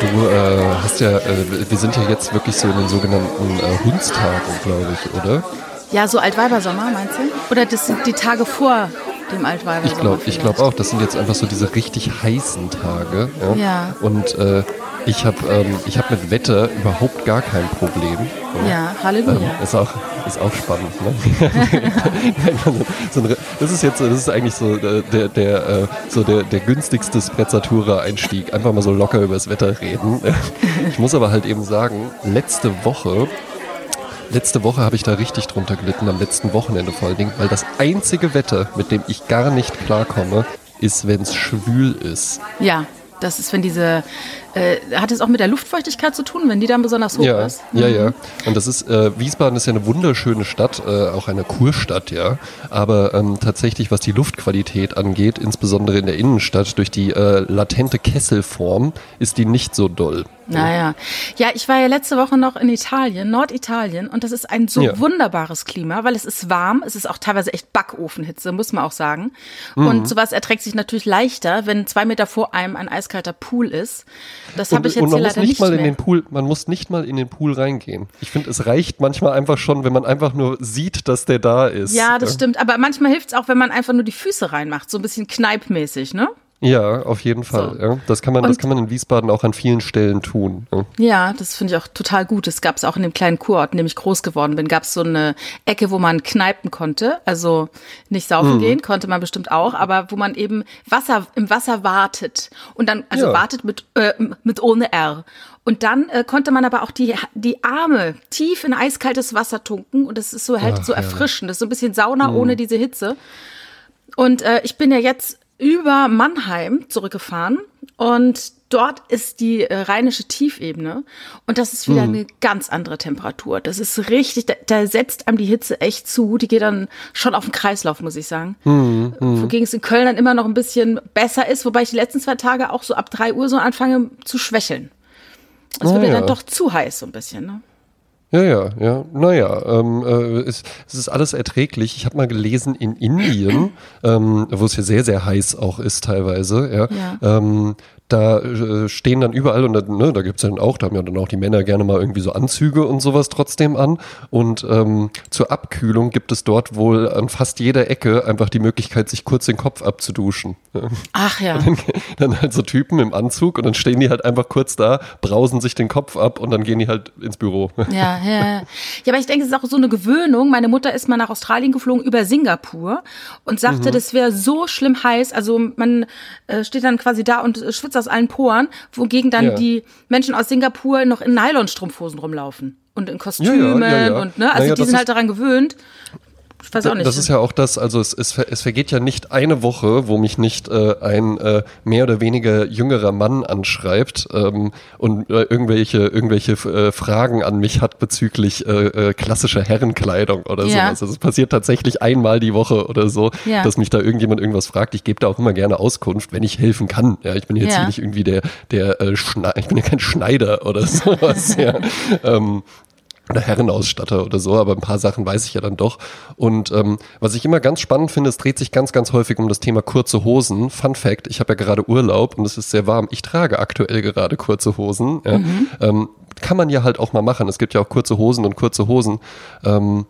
Du äh, hast ja, äh, wir sind ja jetzt wirklich so in den sogenannten äh, Hundstagen, glaube ich, oder? Ja, so Altweibersommer, meinst du? Oder das sind die Tage vor dem Altweibersommer? Ich glaube ich glaub auch, das sind jetzt einfach so diese richtig heißen Tage. Ja. Ja. Und äh, ich habe ähm, ich hab mit Wetter überhaupt gar kein Problem. Ja, Halleluja. Ähm, ist, auch, ist auch spannend. Ne? das ist jetzt, das ist eigentlich so äh, der, der, äh, so der, der günstigste Sprezzatura-Einstieg. Einfach mal so locker über das Wetter reden. Ich muss aber halt eben sagen, letzte Woche Letzte Woche habe ich da richtig drunter gelitten, am letzten Wochenende vor allen Dingen, weil das einzige Wetter, mit dem ich gar nicht klarkomme, ist, wenn es schwül ist. Ja, das ist, wenn diese, äh, hat es auch mit der Luftfeuchtigkeit zu tun, wenn die dann besonders hoch ja, ist? Ja, ja. Und das ist, äh, Wiesbaden ist ja eine wunderschöne Stadt, äh, auch eine Kurstadt, ja. Aber ähm, tatsächlich, was die Luftqualität angeht, insbesondere in der Innenstadt, durch die äh, latente Kesselform, ist die nicht so doll. Naja. Ja, ich war ja letzte Woche noch in Italien, Norditalien, und das ist ein so Ja. wunderbares Klima, weil es ist warm, es ist auch teilweise echt Backofenhitze, muss man auch sagen. Und sowas erträgt sich natürlich leichter, wenn zwei Meter vor einem ein eiskalter Pool ist. Das habe ich jetzt und man muss leider nicht nicht mal in den Pool, man muss nicht mal in den Pool reingehen. Ich finde, es reicht manchmal einfach schon, wenn man einfach nur sieht, dass der da ist. ja, das stimmt. Aber manchmal hilft es auch, wenn man einfach nur die Füße reinmacht, so ein bisschen kneipmäßig, ne? Ja, auf jeden Fall. So. Ja. Das kann man, das kann man in Wiesbaden auch an vielen Stellen tun. Ja. Ja, das finde ich auch total gut. Es gab es auch in dem kleinen Kurort, in dem ich groß geworden bin, gab es so eine Ecke, wo man kneipen konnte. Also nicht saufen Mhm. gehen, konnte man bestimmt auch, aber wo man eben Wasser im Wasser wartet. Und dann, also Ja. wartet mit, äh, mit ohne R. Und dann äh, konnte man aber auch die, die Arme tief in eiskaltes Wasser tunken und das ist so halt Ach, so erfrischend. Das ist so ein bisschen Sauna ohne diese Hitze. Und äh, ich bin ja jetzt über Mannheim zurückgefahren und dort ist die äh, rheinische Tiefebene und das ist wieder eine ganz andere Temperatur. Das ist richtig, da, da setzt einem die Hitze echt zu. Die geht dann schon auf den Kreislauf, muss ich sagen. Wogegen es in Köln dann immer noch ein bisschen besser ist, wobei ich die letzten zwei Tage auch so ab drei Uhr so anfange zu schwächeln. Es wird Ah, mir ja. dann doch zu heiß so ein bisschen. Ne? Ja, ja, ja. Naja, ähm, äh, es, es ist alles erträglich. Ich habe mal gelesen, in Indien, ähm, wo es ja sehr, sehr heiß auch ist teilweise, ja, Ja. Ähm, da äh, stehen dann überall, und da, ne, da gibt's dann auch, da haben ja dann auch die Männer gerne mal irgendwie so Anzüge und sowas trotzdem an. Und ähm, zur Abkühlung gibt es dort wohl an fast jeder Ecke einfach die Möglichkeit, sich kurz den Kopf abzuduschen. Ach ja. Dann halt so Typen im Anzug und dann stehen die halt einfach kurz da, brausen sich den Kopf ab und dann gehen die halt ins Büro. Ja, ja, ja. Ja, aber ich denke, es ist auch so eine Gewöhnung. Meine Mutter ist mal nach Australien geflogen über Singapur und Mhm. sagte, das wäre so schlimm heiß. Also man äh, steht dann quasi da und schwitzt aus allen Poren, wogegen dann Ja. die Menschen aus Singapur noch in Nylonstrumpfhosen rumlaufen und in Kostümen Ja, ja, und ne, also Naja, die sind halt daran gewöhnt. Ich weiß auch nicht. Das ist ja auch das, also es, es, es vergeht ja nicht eine Woche, wo mich nicht äh, ein äh, mehr oder weniger jüngerer Mann anschreibt ähm, und äh, irgendwelche, irgendwelche äh, Fragen an mich hat bezüglich äh, äh, klassischer Herrenkleidung oder Ja. sowas. Also es passiert tatsächlich einmal die Woche oder so, Ja. dass mich da irgendjemand irgendwas fragt. Ich gebe da auch immer gerne Auskunft, wenn ich helfen kann. Ja, ich bin jetzt Ja. hier nicht irgendwie der, der äh, Schne ich bin ja kein Schneider oder sowas. ja. ähm, oder Herrenausstatter oder so, aber ein paar Sachen weiß ich ja dann doch. Und ähm, was ich immer ganz spannend finde, es dreht sich ganz, ganz häufig um das Thema kurze Hosen. Fun Fact, ich habe ja gerade Urlaub und es ist sehr warm. Ich trage aktuell gerade kurze Hosen. Ja. Ähm, kann man ja halt auch mal machen. Es gibt ja auch kurze Hosen und kurze Hosen. Ähm,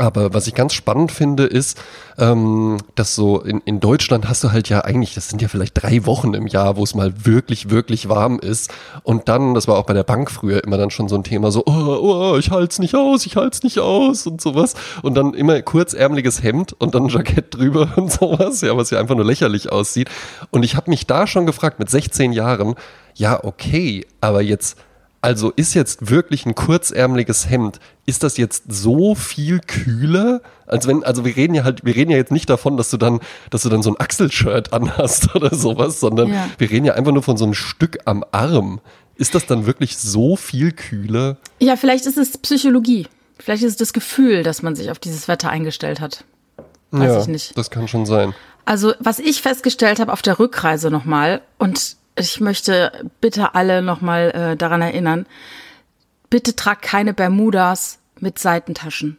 aber was ich ganz spannend finde, ist, ähm, dass so in, in Deutschland hast du halt ja eigentlich, das sind ja vielleicht drei Wochen im Jahr, wo es mal wirklich, wirklich warm ist. Und dann, das war auch bei der Bank früher immer dann schon so ein Thema, so, oh, oh, ich halt's nicht aus, ich halt's nicht aus und sowas. Und dann immer kurzärmeliges Hemd und dann ein Jackett drüber und sowas, ja, was ja einfach nur lächerlich aussieht. Und ich habe mich da schon gefragt, mit 16 Jahren, ja, okay, aber jetzt also ist jetzt wirklich ein kurzärmeliges Hemd, ist das jetzt so viel kühler? Als wenn, also wir reden ja halt, wir reden ja jetzt nicht davon, dass du dann, dass du dann so ein Achselshirt anhast oder sowas, sondern Ja. wir reden ja einfach nur von so einem Stück am Arm. Ist das dann wirklich so viel kühler? ja, vielleicht ist es Psychologie. Vielleicht ist es das Gefühl, dass man sich auf dieses Wetter eingestellt hat. Weiß ja, ich nicht. das kann schon sein. Also, was ich festgestellt habe auf der Rückreise nochmal, und ich möchte bitte alle nochmal äh, daran erinnern, bitte tragt keine Bermudas mit Seitentaschen.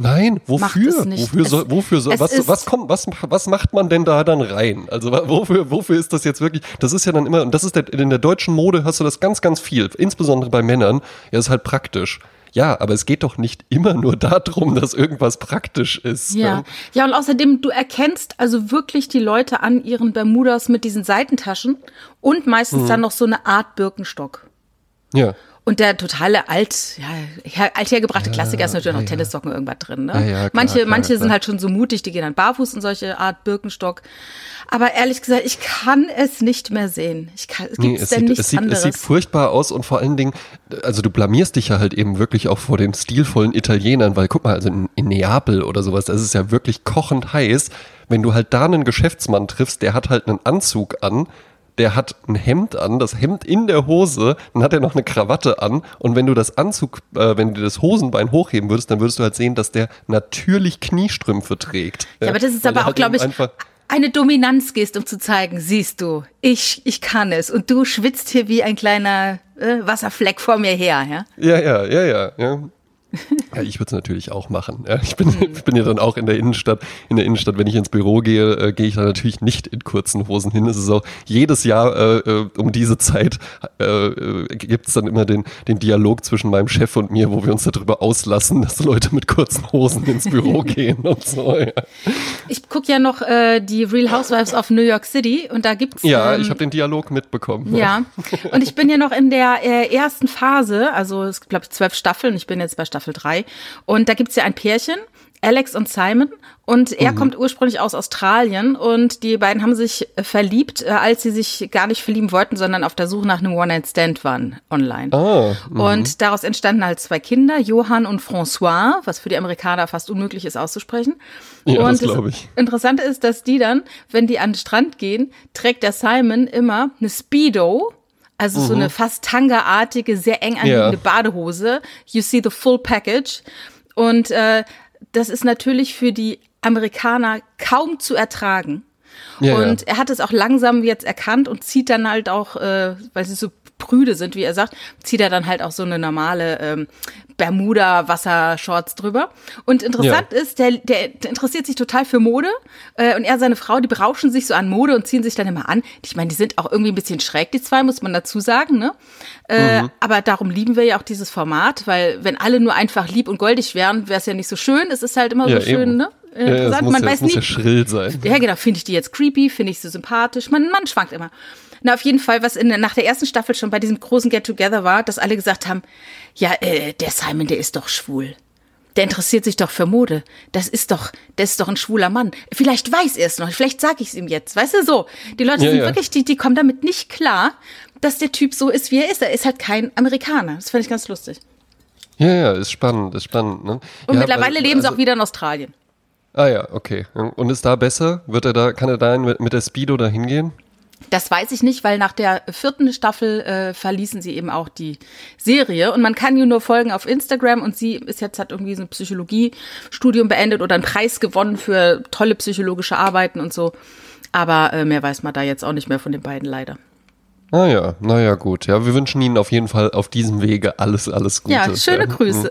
Nein, wofür? es. Wofür Es- soll, wofür soll, es was, was kommt, was, was macht man denn da dann rein? Also wofür, wofür ist das jetzt wirklich? Das ist ja dann immer, und das ist der, in der deutschen Mode hast du das ganz, ganz viel, insbesondere bei Männern. Ja, ist halt praktisch. Ja, aber es geht doch nicht immer nur darum, dass irgendwas praktisch ist. Ja. ja, und außerdem, du erkennst also wirklich die Leute an ihren Bermudas mit diesen Seitentaschen und meistens Mhm. dann noch so eine Art Birkenstock. Ja. Und der totale alt, ja, her, althergebrachte Klassiker ist natürlich ja, noch ja. Tennissocken irgendwas drin. Ne? Ja, ja, klar, manche klar, manche sind klar. halt schon so mutig, die gehen dann barfuß in solche Art Birkenstock. Aber ehrlich gesagt, ich kann es nicht mehr sehen. Ich kann, Nee, es denn sieht, es, sieht, anderes? es sieht furchtbar aus und vor allen Dingen, also du blamierst dich ja halt eben wirklich auch vor den stilvollen Italienern, weil guck mal, also in, in Neapel oder sowas, das ist ja wirklich kochend heiß. Wenn du halt da einen Geschäftsmann triffst, der hat halt einen Anzug an, der hat ein Hemd an, das Hemd in der Hose, dann hat er noch eine Krawatte an und wenn du das Anzug, äh, wenn du das Hosenbein hochheben würdest, dann würdest du halt sehen, dass der natürlich Kniestrümpfe trägt. ja, aber das ist aber er auch, glaube ich, eine Dominanzgest, um zu zeigen, siehst du, ich, ich kann es. Und du schwitzt hier wie ein kleiner äh, Wasserfleck vor mir her. Ja? Ja, ja, ja, ja, ja. Ja, ich würde es natürlich auch machen. Ja, ich, bin, ich bin ja dann auch in der Innenstadt. In der Innenstadt, wenn ich ins Büro gehe, äh, gehe ich da natürlich nicht in kurzen Hosen hin. Es ist auch jedes Jahr äh, äh, um diese Zeit äh, äh, gibt es dann immer den, den Dialog zwischen meinem Chef und mir, wo wir uns darüber auslassen, dass Leute mit kurzen Hosen ins Büro gehen und so. Ja, Ich gucke ja noch äh, die Real Housewives of New York City und da gibt's ja ähm, ich habe den Dialog mitbekommen. Ja, und ich bin ja noch in der ersten Phase, also es gibt, glaube ich, zwölf Staffeln, ich bin jetzt bei Staffel drei. Und da gibt's ja ein Pärchen, Alex und Simon. Und er kommt ursprünglich aus Australien und die beiden haben sich äh, verliebt, äh, als sie sich gar nicht verlieben wollten, sondern auf der Suche nach einem One-Night-Stand waren online. Ah, Und daraus entstanden halt zwei Kinder, Johann und François, was für die Amerikaner fast unmöglich ist auszusprechen. Ja, und das glaub ich. Interessante ist, dass die dann, wenn die an den Strand gehen, trägt der Simon immer eine Speedo, also so eine fast Tanga-artige, sehr eng anliegende Mhm. Ja. Badehose. You see the full package. Und äh, das ist natürlich für die Amerikaner kaum zu ertragen. Ja, und ja. er hat es auch langsam jetzt erkannt und zieht dann halt auch, äh, weil sie so prüde sind, wie er sagt, zieht er dann halt auch so eine normale ähm, Bermuda-Wassershorts drüber. Und interessant ist, der, der, der interessiert sich total für Mode äh, und er, seine Frau, die berauschen sich so an Mode und ziehen sich dann immer an. Ich meine, die sind auch irgendwie ein bisschen schräg, die zwei, muss man dazu sagen, ne? Äh, Mhm. Aber darum lieben wir ja auch dieses Format, weil wenn alle nur einfach lieb und goldig wären, wäre es ja nicht so schön. Es ist halt immer Ja, so schön, eben. ne? Ja, ja, es Interessant. muss, man ja, weiß muss nie, ja schrill sein. ja, genau. Finde ich die jetzt creepy? Finde ich sie sympathisch? Man, man schwankt immer. Na, auf jeden Fall, was in, nach der ersten Staffel schon bei diesem großen Get-Together war, dass alle gesagt haben, ja, äh, der Simon, der ist doch schwul. Der interessiert sich doch für Mode. Das ist doch, der ist doch ein schwuler Mann. Vielleicht weiß er es noch. Vielleicht sage ich es ihm jetzt. Weißt du so? Die Leute Ja, sind ja. wirklich, die, die kommen damit nicht klar, dass der Typ so ist, wie er ist. Er ist halt kein Amerikaner. Das finde ich ganz lustig. Ja, ja, ist spannend, ist spannend. Ne? Und ja, mittlerweile weil- leben sie also- auch wieder in Australien. Ah ja, okay. Und ist da besser? Wird er da, kann er da mit, mit der Speedo da hingehen? Das weiß ich nicht, weil nach der vierten Staffel äh, verließen sie eben auch die Serie und man kann ihr nur folgen auf Instagram und sie ist jetzt hat irgendwie so ein Psychologiestudium beendet oder einen Preis gewonnen für tolle psychologische Arbeiten und so. Aber äh, mehr weiß man da jetzt auch nicht mehr von den beiden leider. Ah ja, naja, gut. Ja, wir wünschen Ihnen auf jeden Fall auf diesem Wege alles, alles Gute. Ja, schöne Grüße.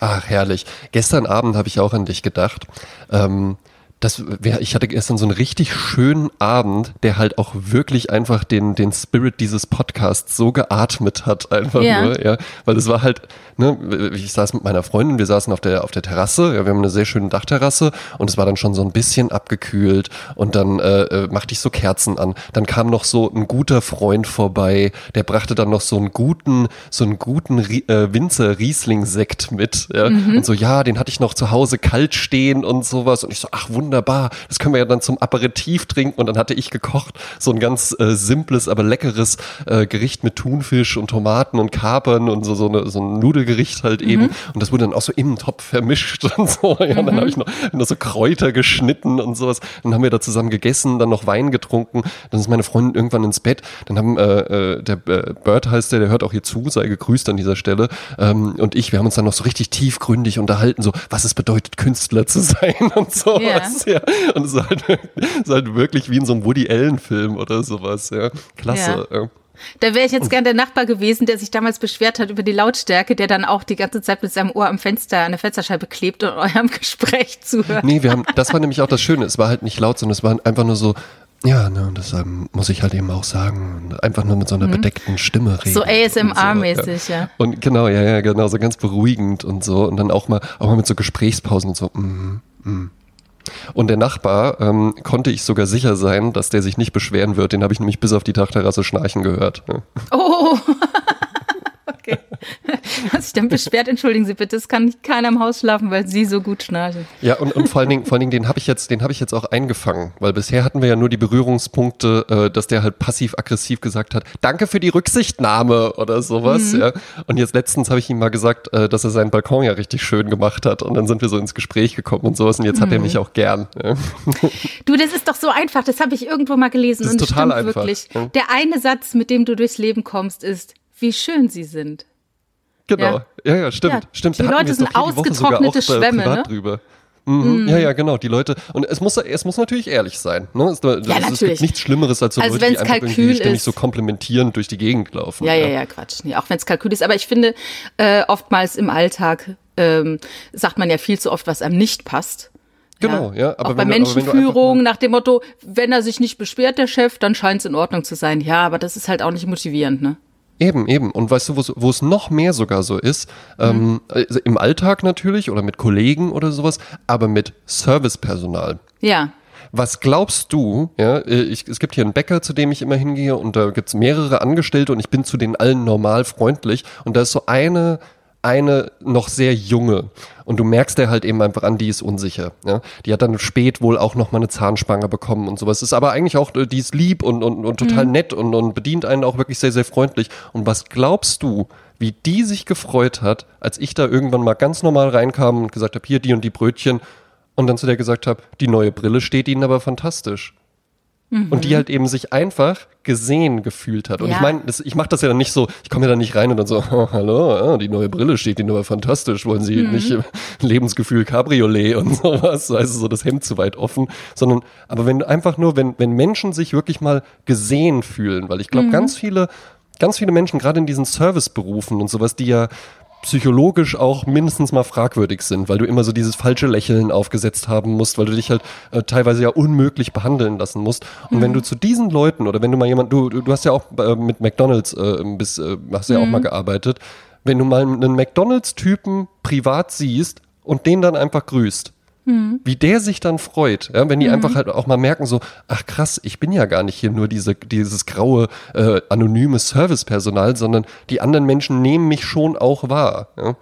Ach, herrlich. Gestern Abend habe ich auch an dich gedacht. Ähm, das wär, ich hatte gestern so einen richtig schönen Abend, der halt auch wirklich einfach den, den Spirit dieses Podcasts so geatmet hat, einfach Ja. nur, ja. Weil es war halt, ne, ich saß mit meiner Freundin, wir saßen auf der, auf der Terrasse, ja, wir haben eine sehr schöne Dachterrasse und es war dann schon so ein bisschen abgekühlt und dann äh, äh, machte ich so Kerzen an. Dann kam noch so ein guter Freund vorbei, der brachte dann noch so einen guten, so einen guten äh, Winzer Riesling-Sekt mit, ja. Und so, ja, den hatte ich noch zu Hause kalt stehen und sowas. Und ich so, ach, wunderbar, das können wir ja dann zum Aperitif trinken. Und dann hatte ich gekocht, so ein ganz äh, simples, aber leckeres äh, Gericht mit Thunfisch und Tomaten und Kapern und so, so, eine, so ein Nudelgericht halt eben. Und das wurde dann auch so im Topf vermischt und so. Ja, und dann habe ich noch, noch so Kräuter geschnitten und sowas. Dann haben wir da zusammen gegessen, dann noch Wein getrunken. Dann ist meine Freundin irgendwann ins Bett. Dann haben äh, äh, der äh, Bird heißt der, der hört auch hier zu, sei gegrüßt an dieser Stelle. Ähm, und ich, wir haben uns dann noch so richtig tiefgründig unterhalten, so was es bedeutet, Künstler zu sein und sowas. Ja. Und es ist halt, ist halt wirklich wie in so einem Woody Allen-Film oder sowas. Ja. Klasse. Ja. Da wäre ich jetzt gern der Nachbar gewesen, der sich damals beschwert hat über die Lautstärke, der dann auch die ganze Zeit mit seinem Ohr am Fenster, an der Fensterscheibe klebt und eurem Gespräch zuhört. Nee, wir haben, das war nämlich auch das Schöne. Es war halt nicht laut, sondern es war einfach nur so, ja, ne, das ähm, muss ich halt eben auch sagen. Einfach nur mit so einer bedeckten Stimme reden. So ASMR-mäßig, ja. ja. Und genau, ja, ja, genau, so ganz beruhigend und so. Und dann auch mal, auch mal mit so Gesprächspausen und so. Mm, mm. Und der Nachbar ähm, konnte ich sogar sicher sein, dass der sich nicht beschweren wird. Den habe ich nämlich bis auf die Dachterrasse schnarchen gehört. Ja. Oh, okay. Was sich dann beschwert, entschuldigen Sie bitte, es kann keiner im Haus schlafen, weil Sie so gut schnarchen. Ja, und, und vor allen Dingen, vor allen Dingen, den habe ich jetzt, den habe ich jetzt auch eingefangen, weil bisher hatten wir ja nur die Berührungspunkte, äh, dass der halt passiv-aggressiv gesagt hat, danke für die Rücksichtnahme oder sowas, Mhm. ja. Und jetzt letztens habe ich ihm mal gesagt, äh, dass er seinen Balkon ja richtig schön gemacht hat und dann sind wir so ins Gespräch gekommen und sowas und jetzt Mhm. hat er mich auch gern. Ja. Du, das ist doch so einfach, das habe ich irgendwo mal gelesen Das ist und total stimmt einfach, wirklich. Der eine Satz, mit dem du durchs Leben kommst, ist, wie schön Sie sind. Genau. Ja, ja, stimmt, Ja, stimmt. die Da Leute es sind ausgetrocknete äh, Schwämme, ne? drüber. Mhm. Ja, ja, genau. Die Leute und es muss, es muss natürlich ehrlich sein. Ne? Es, es, es natürlich. gibt nichts Schlimmeres als so Also Leute, die einfach irgendwie ständig ist. so komplimentierend durch die Gegend laufen. Ja, ja, ja, Quatsch. Nee, auch wenn es Kalkül ist. Aber ich finde, äh, oftmals im Alltag ähm, sagt man ja viel zu oft, was einem nicht passt. Genau, ja. Aber auch bei Menschenführung nach dem Motto, wenn er sich nicht beschwert, der Chef, dann scheint es in Ordnung zu sein. Ja, aber das ist halt auch nicht motivierend, ne? Eben, eben. Und weißt du, wo es noch mehr sogar so ist, ähm, also im Alltag natürlich oder mit Kollegen oder sowas, aber mit Servicepersonal. Ja. Was glaubst du, ja, äh, ich, es gibt hier einen Bäcker, zu dem ich immer hingehe und da gibt's mehrere Angestellte und ich bin zu denen allen normal freundlich und da ist so eine, eine noch sehr junge und du merkst der halt eben einfach an, die ist unsicher. Ja? Die hat dann spät wohl auch noch mal eine Zahnspange bekommen und sowas. Ist aber eigentlich auch, die ist lieb und, und, und total nett und, und bedient einen auch wirklich sehr, sehr freundlich. Und was glaubst du, wie die sich gefreut hat, als ich da irgendwann mal ganz normal reinkam und gesagt habe, hier die und die Brötchen und dann zu der gesagt habe, die neue Brille steht ihnen aber fantastisch. Und die halt eben sich einfach gesehen gefühlt hat. Und Ja. ich meine, ich mache das ja dann nicht so, ich komme ja dann nicht rein und dann so, oh, hallo, ah, die neue Brille steht Ihnen aber fantastisch. Wollen Sie nicht äh, Lebensgefühl Cabriolet und sowas, also so das Hemd zu weit offen, sondern, aber wenn einfach nur, wenn, wenn Menschen sich wirklich mal gesehen fühlen, weil ich glaube, ganz viele, ganz viele Menschen, gerade in diesen Serviceberufen und sowas, die ja psychologisch auch mindestens mal fragwürdig sind, weil du immer so dieses falsche Lächeln aufgesetzt haben musst, weil du dich halt äh, teilweise ja unmöglich behandeln lassen musst. Und wenn du zu diesen Leuten oder wenn du mal jemand, du, du hast ja auch äh, mit McDonalds äh, bis, äh, hast ja auch mal gearbeitet, wenn du mal einen McDonalds-Typen privat siehst und den dann einfach grüßt, wie der sich dann freut, ja, wenn die einfach halt auch mal merken so, ach krass, ich bin ja gar nicht hier nur diese, dieses graue, äh, anonyme Servicepersonal, sondern die anderen Menschen nehmen mich schon auch wahr. Ja.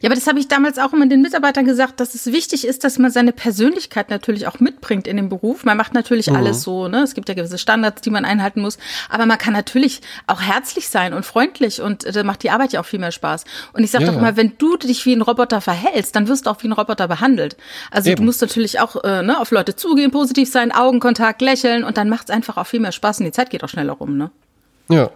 Ja, aber das habe ich damals auch immer den Mitarbeitern gesagt, dass es wichtig ist, dass man seine Persönlichkeit natürlich auch mitbringt in den Beruf. Man macht natürlich alles so, ne? Es gibt ja gewisse Standards, die man einhalten muss. Aber man kann natürlich auch herzlich sein und freundlich und äh, da macht die Arbeit ja auch viel mehr Spaß. Und ich sage Ja, doch mal, wenn du dich wie ein Roboter verhältst, dann wirst du auch wie ein Roboter behandelt. Also Eben. du musst natürlich auch äh, ne, auf Leute zugehen, positiv sein, Augenkontakt, lächeln und dann macht es einfach auch viel mehr Spaß und die Zeit geht auch schneller rum, ne? Ja.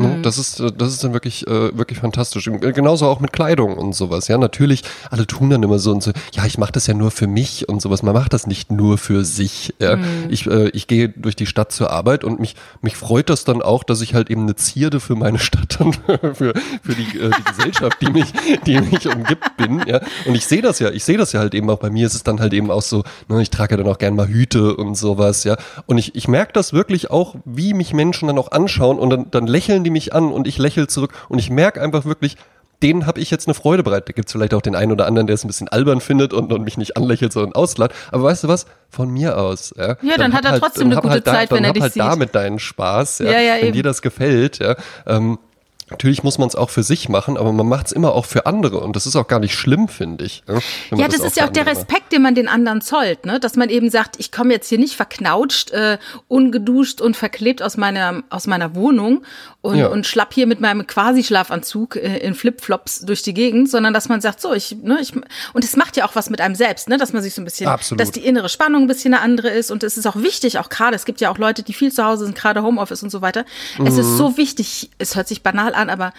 Ne, Das ist, äh, das ist dann wirklich, äh, wirklich fantastisch. Äh, Genauso auch mit Kleidung und sowas. Ja, natürlich, alle tun dann immer so und so, ja, ich mache das ja nur für mich und sowas. Man macht das nicht nur für sich. Ja. Ich, äh, ich gehe durch die Stadt zur Arbeit und mich, mich freut das dann auch, dass ich halt eben eine Zierde für meine Stadt und für, für die, äh, die Gesellschaft, die mich, die mich umgibt, bin. Ja. Und ich sehe das ja, ich sehe das ja halt eben auch bei mir. Es ist dann halt eben auch so, ne, ich trage ja dann auch gern mal Hüte und sowas, ja. Und ich, ich merke das wirklich auch, wie mich Menschen dann auch anschauen und dann, dann lächeln die mich an und ich lächle zurück und ich merke einfach wirklich, denen habe ich jetzt eine Freude bereit. Da gibt es vielleicht auch den einen oder anderen, der es ein bisschen albern findet und, und mich nicht anlächelt, sondern auslacht. Aber weißt du was? Von mir aus. Ja, Ja, dann hat hab er trotzdem eine hab gute halt da, Zeit, dann wenn er hab dich halt sieht. damit deinen Spaß. Ja, Ja, ja, wenn eben. dir das gefällt. Ja. Ähm, Natürlich muss man es auch für sich machen, aber man macht es immer auch für andere und das ist auch gar nicht schlimm, finde ich. Ja, Ja, das, ist ja auch der macht. Respekt, den man den anderen zollt, ne? Dass man eben sagt, ich komme jetzt hier nicht verknautscht, äh, ungeduscht und verklebt aus meiner aus meiner Wohnung und, Ja. und schlapp hier mit meinem Quasi-Schlafanzug äh, in Flipflops durch die Gegend, sondern dass man sagt, so ich, ne, ich und es macht ja auch was mit einem selbst, ne? Dass man sich so ein bisschen, Absolut. dass die innere Spannung ein bisschen eine andere ist und es ist auch wichtig, auch gerade, es gibt ja auch Leute, die viel zu Hause sind, gerade Homeoffice und so weiter. Es ist so wichtig, es hört sich banal an, aber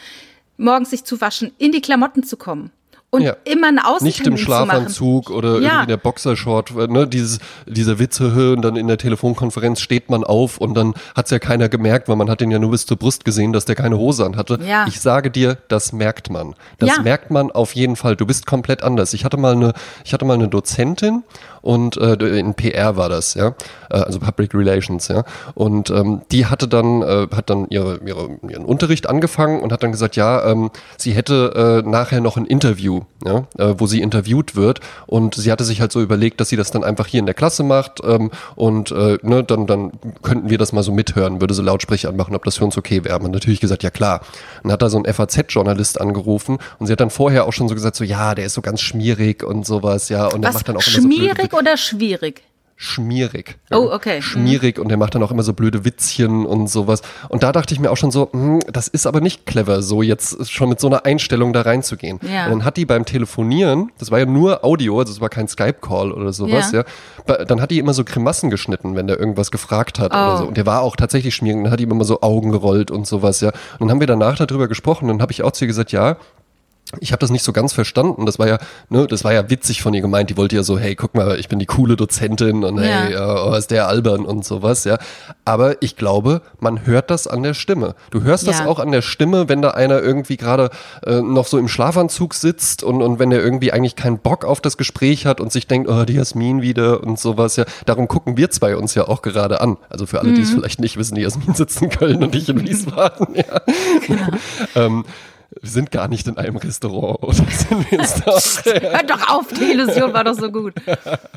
morgens sich zu waschen, in die Klamotten zu kommen und ja. immer eine Außentermin Nicht im Schlafanzug oder ja. irgendwie der Boxershort, ne, dieses, dieser Witze und dann in der Telefonkonferenz steht man auf und dann hat's ja keiner gemerkt, weil man hat den ja nur bis zur Brust gesehen, dass der keine Hose an hatte. Ja. Ich sage dir, das merkt man. Das merkt man auf jeden Fall. Du bist komplett anders. Ich hatte mal eine, ich hatte mal eine Dozentin und äh, in PR war das, ja, äh, also Public Relations, ja. Und ähm, die hatte dann, äh, hat dann ihre, ihre, ihren Unterricht angefangen und hat dann gesagt, ja, ähm, sie hätte äh, nachher noch ein Interview, ja, äh, wo sie interviewt wird. Und sie hatte sich halt so überlegt, dass sie das dann einfach hier in der Klasse macht ähm, und äh, ne, dann, dann könnten wir das mal so mithören, würde sie Lautsprecher anmachen, ob das für uns okay wäre. Man natürlich gesagt, ja klar. Und hat da so ein FAZ-Journalist angerufen und sie hat dann vorher auch schon so gesagt, so ja, der ist so ganz schmierig und sowas, ja. Und der macht dann auch immer schmierig so blöde, oder schwierig? schmierig. Oh, okay. Mhm. Schmierig mhm. und der macht dann auch immer so blöde Witzchen und sowas. Und da dachte ich mir auch schon so, hm, das ist aber nicht clever, so jetzt schon mit so einer Einstellung da reinzugehen. Ja. Und dann hat die beim Telefonieren, das war ja nur Audio, also es war kein Skype-Call oder sowas, ja. ja. Dann hat die immer so Grimassen geschnitten, wenn der irgendwas gefragt hat oh. oder so. Und der war auch tatsächlich schmierig, dann hat die immer so Augen gerollt und sowas, ja. Und dann haben wir danach darüber gesprochen und dann habe ich auch zu ihr gesagt, ja, ich habe das nicht so ganz verstanden. Das war ja, ne, das war ja witzig von ihr gemeint. Die wollte ja so, hey, guck mal, ich bin die coole Dozentin und hey, ja. oh, ist der albern und sowas, ja. Aber ich glaube, man hört das an der Stimme. Du hörst ja. das auch an der Stimme, wenn da einer irgendwie gerade äh, noch so im Schlafanzug sitzt und, und wenn der irgendwie eigentlich keinen Bock auf das Gespräch hat und sich denkt, oh, die Jasmin wieder und sowas, ja. Darum gucken wir zwei uns ja auch gerade an. Also für alle, mhm. die es vielleicht nicht wissen, die Jasmin sitzt in Köln und ich in Wiesbaden, ja. Genau. ähm, sind gar nicht in einem Restaurant, oder sind wir jetzt doch? Hör doch auf, die Illusion war doch so gut.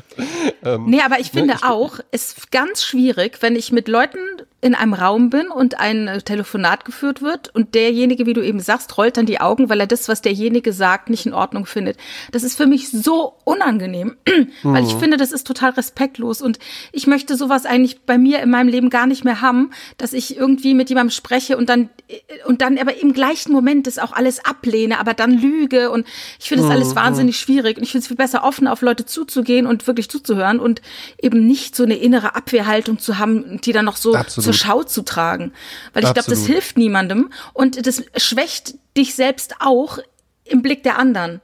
ähm, nee, aber ich finde ich, auch, es ist ganz schwierig, wenn ich mit Leuten in einem Raum bin und ein äh, Telefonat geführt wird und derjenige, wie du eben sagst, rollt dann die Augen, weil er das, was derjenige sagt, nicht in Ordnung findet. Das ist für mich so unangenehm, weil ich mhm. finde, das ist total respektlos und ich möchte sowas eigentlich bei mir in meinem Leben gar nicht mehr haben, dass ich irgendwie mit jemandem spreche und dann äh, und dann aber im gleichen Moment das auch alles ablehne, aber dann lüge und ich finde das alles mhm. wahnsinnig schwierig und ich finde es viel besser offen auf Leute zuzugehen und wirklich zuzuhören und eben nicht so eine innere Abwehrhaltung zu haben, die dann noch so Absolut zur Schau zu tragen. Weil ich glaube, das hilft niemandem und das schwächt dich selbst auch im Blick der anderen.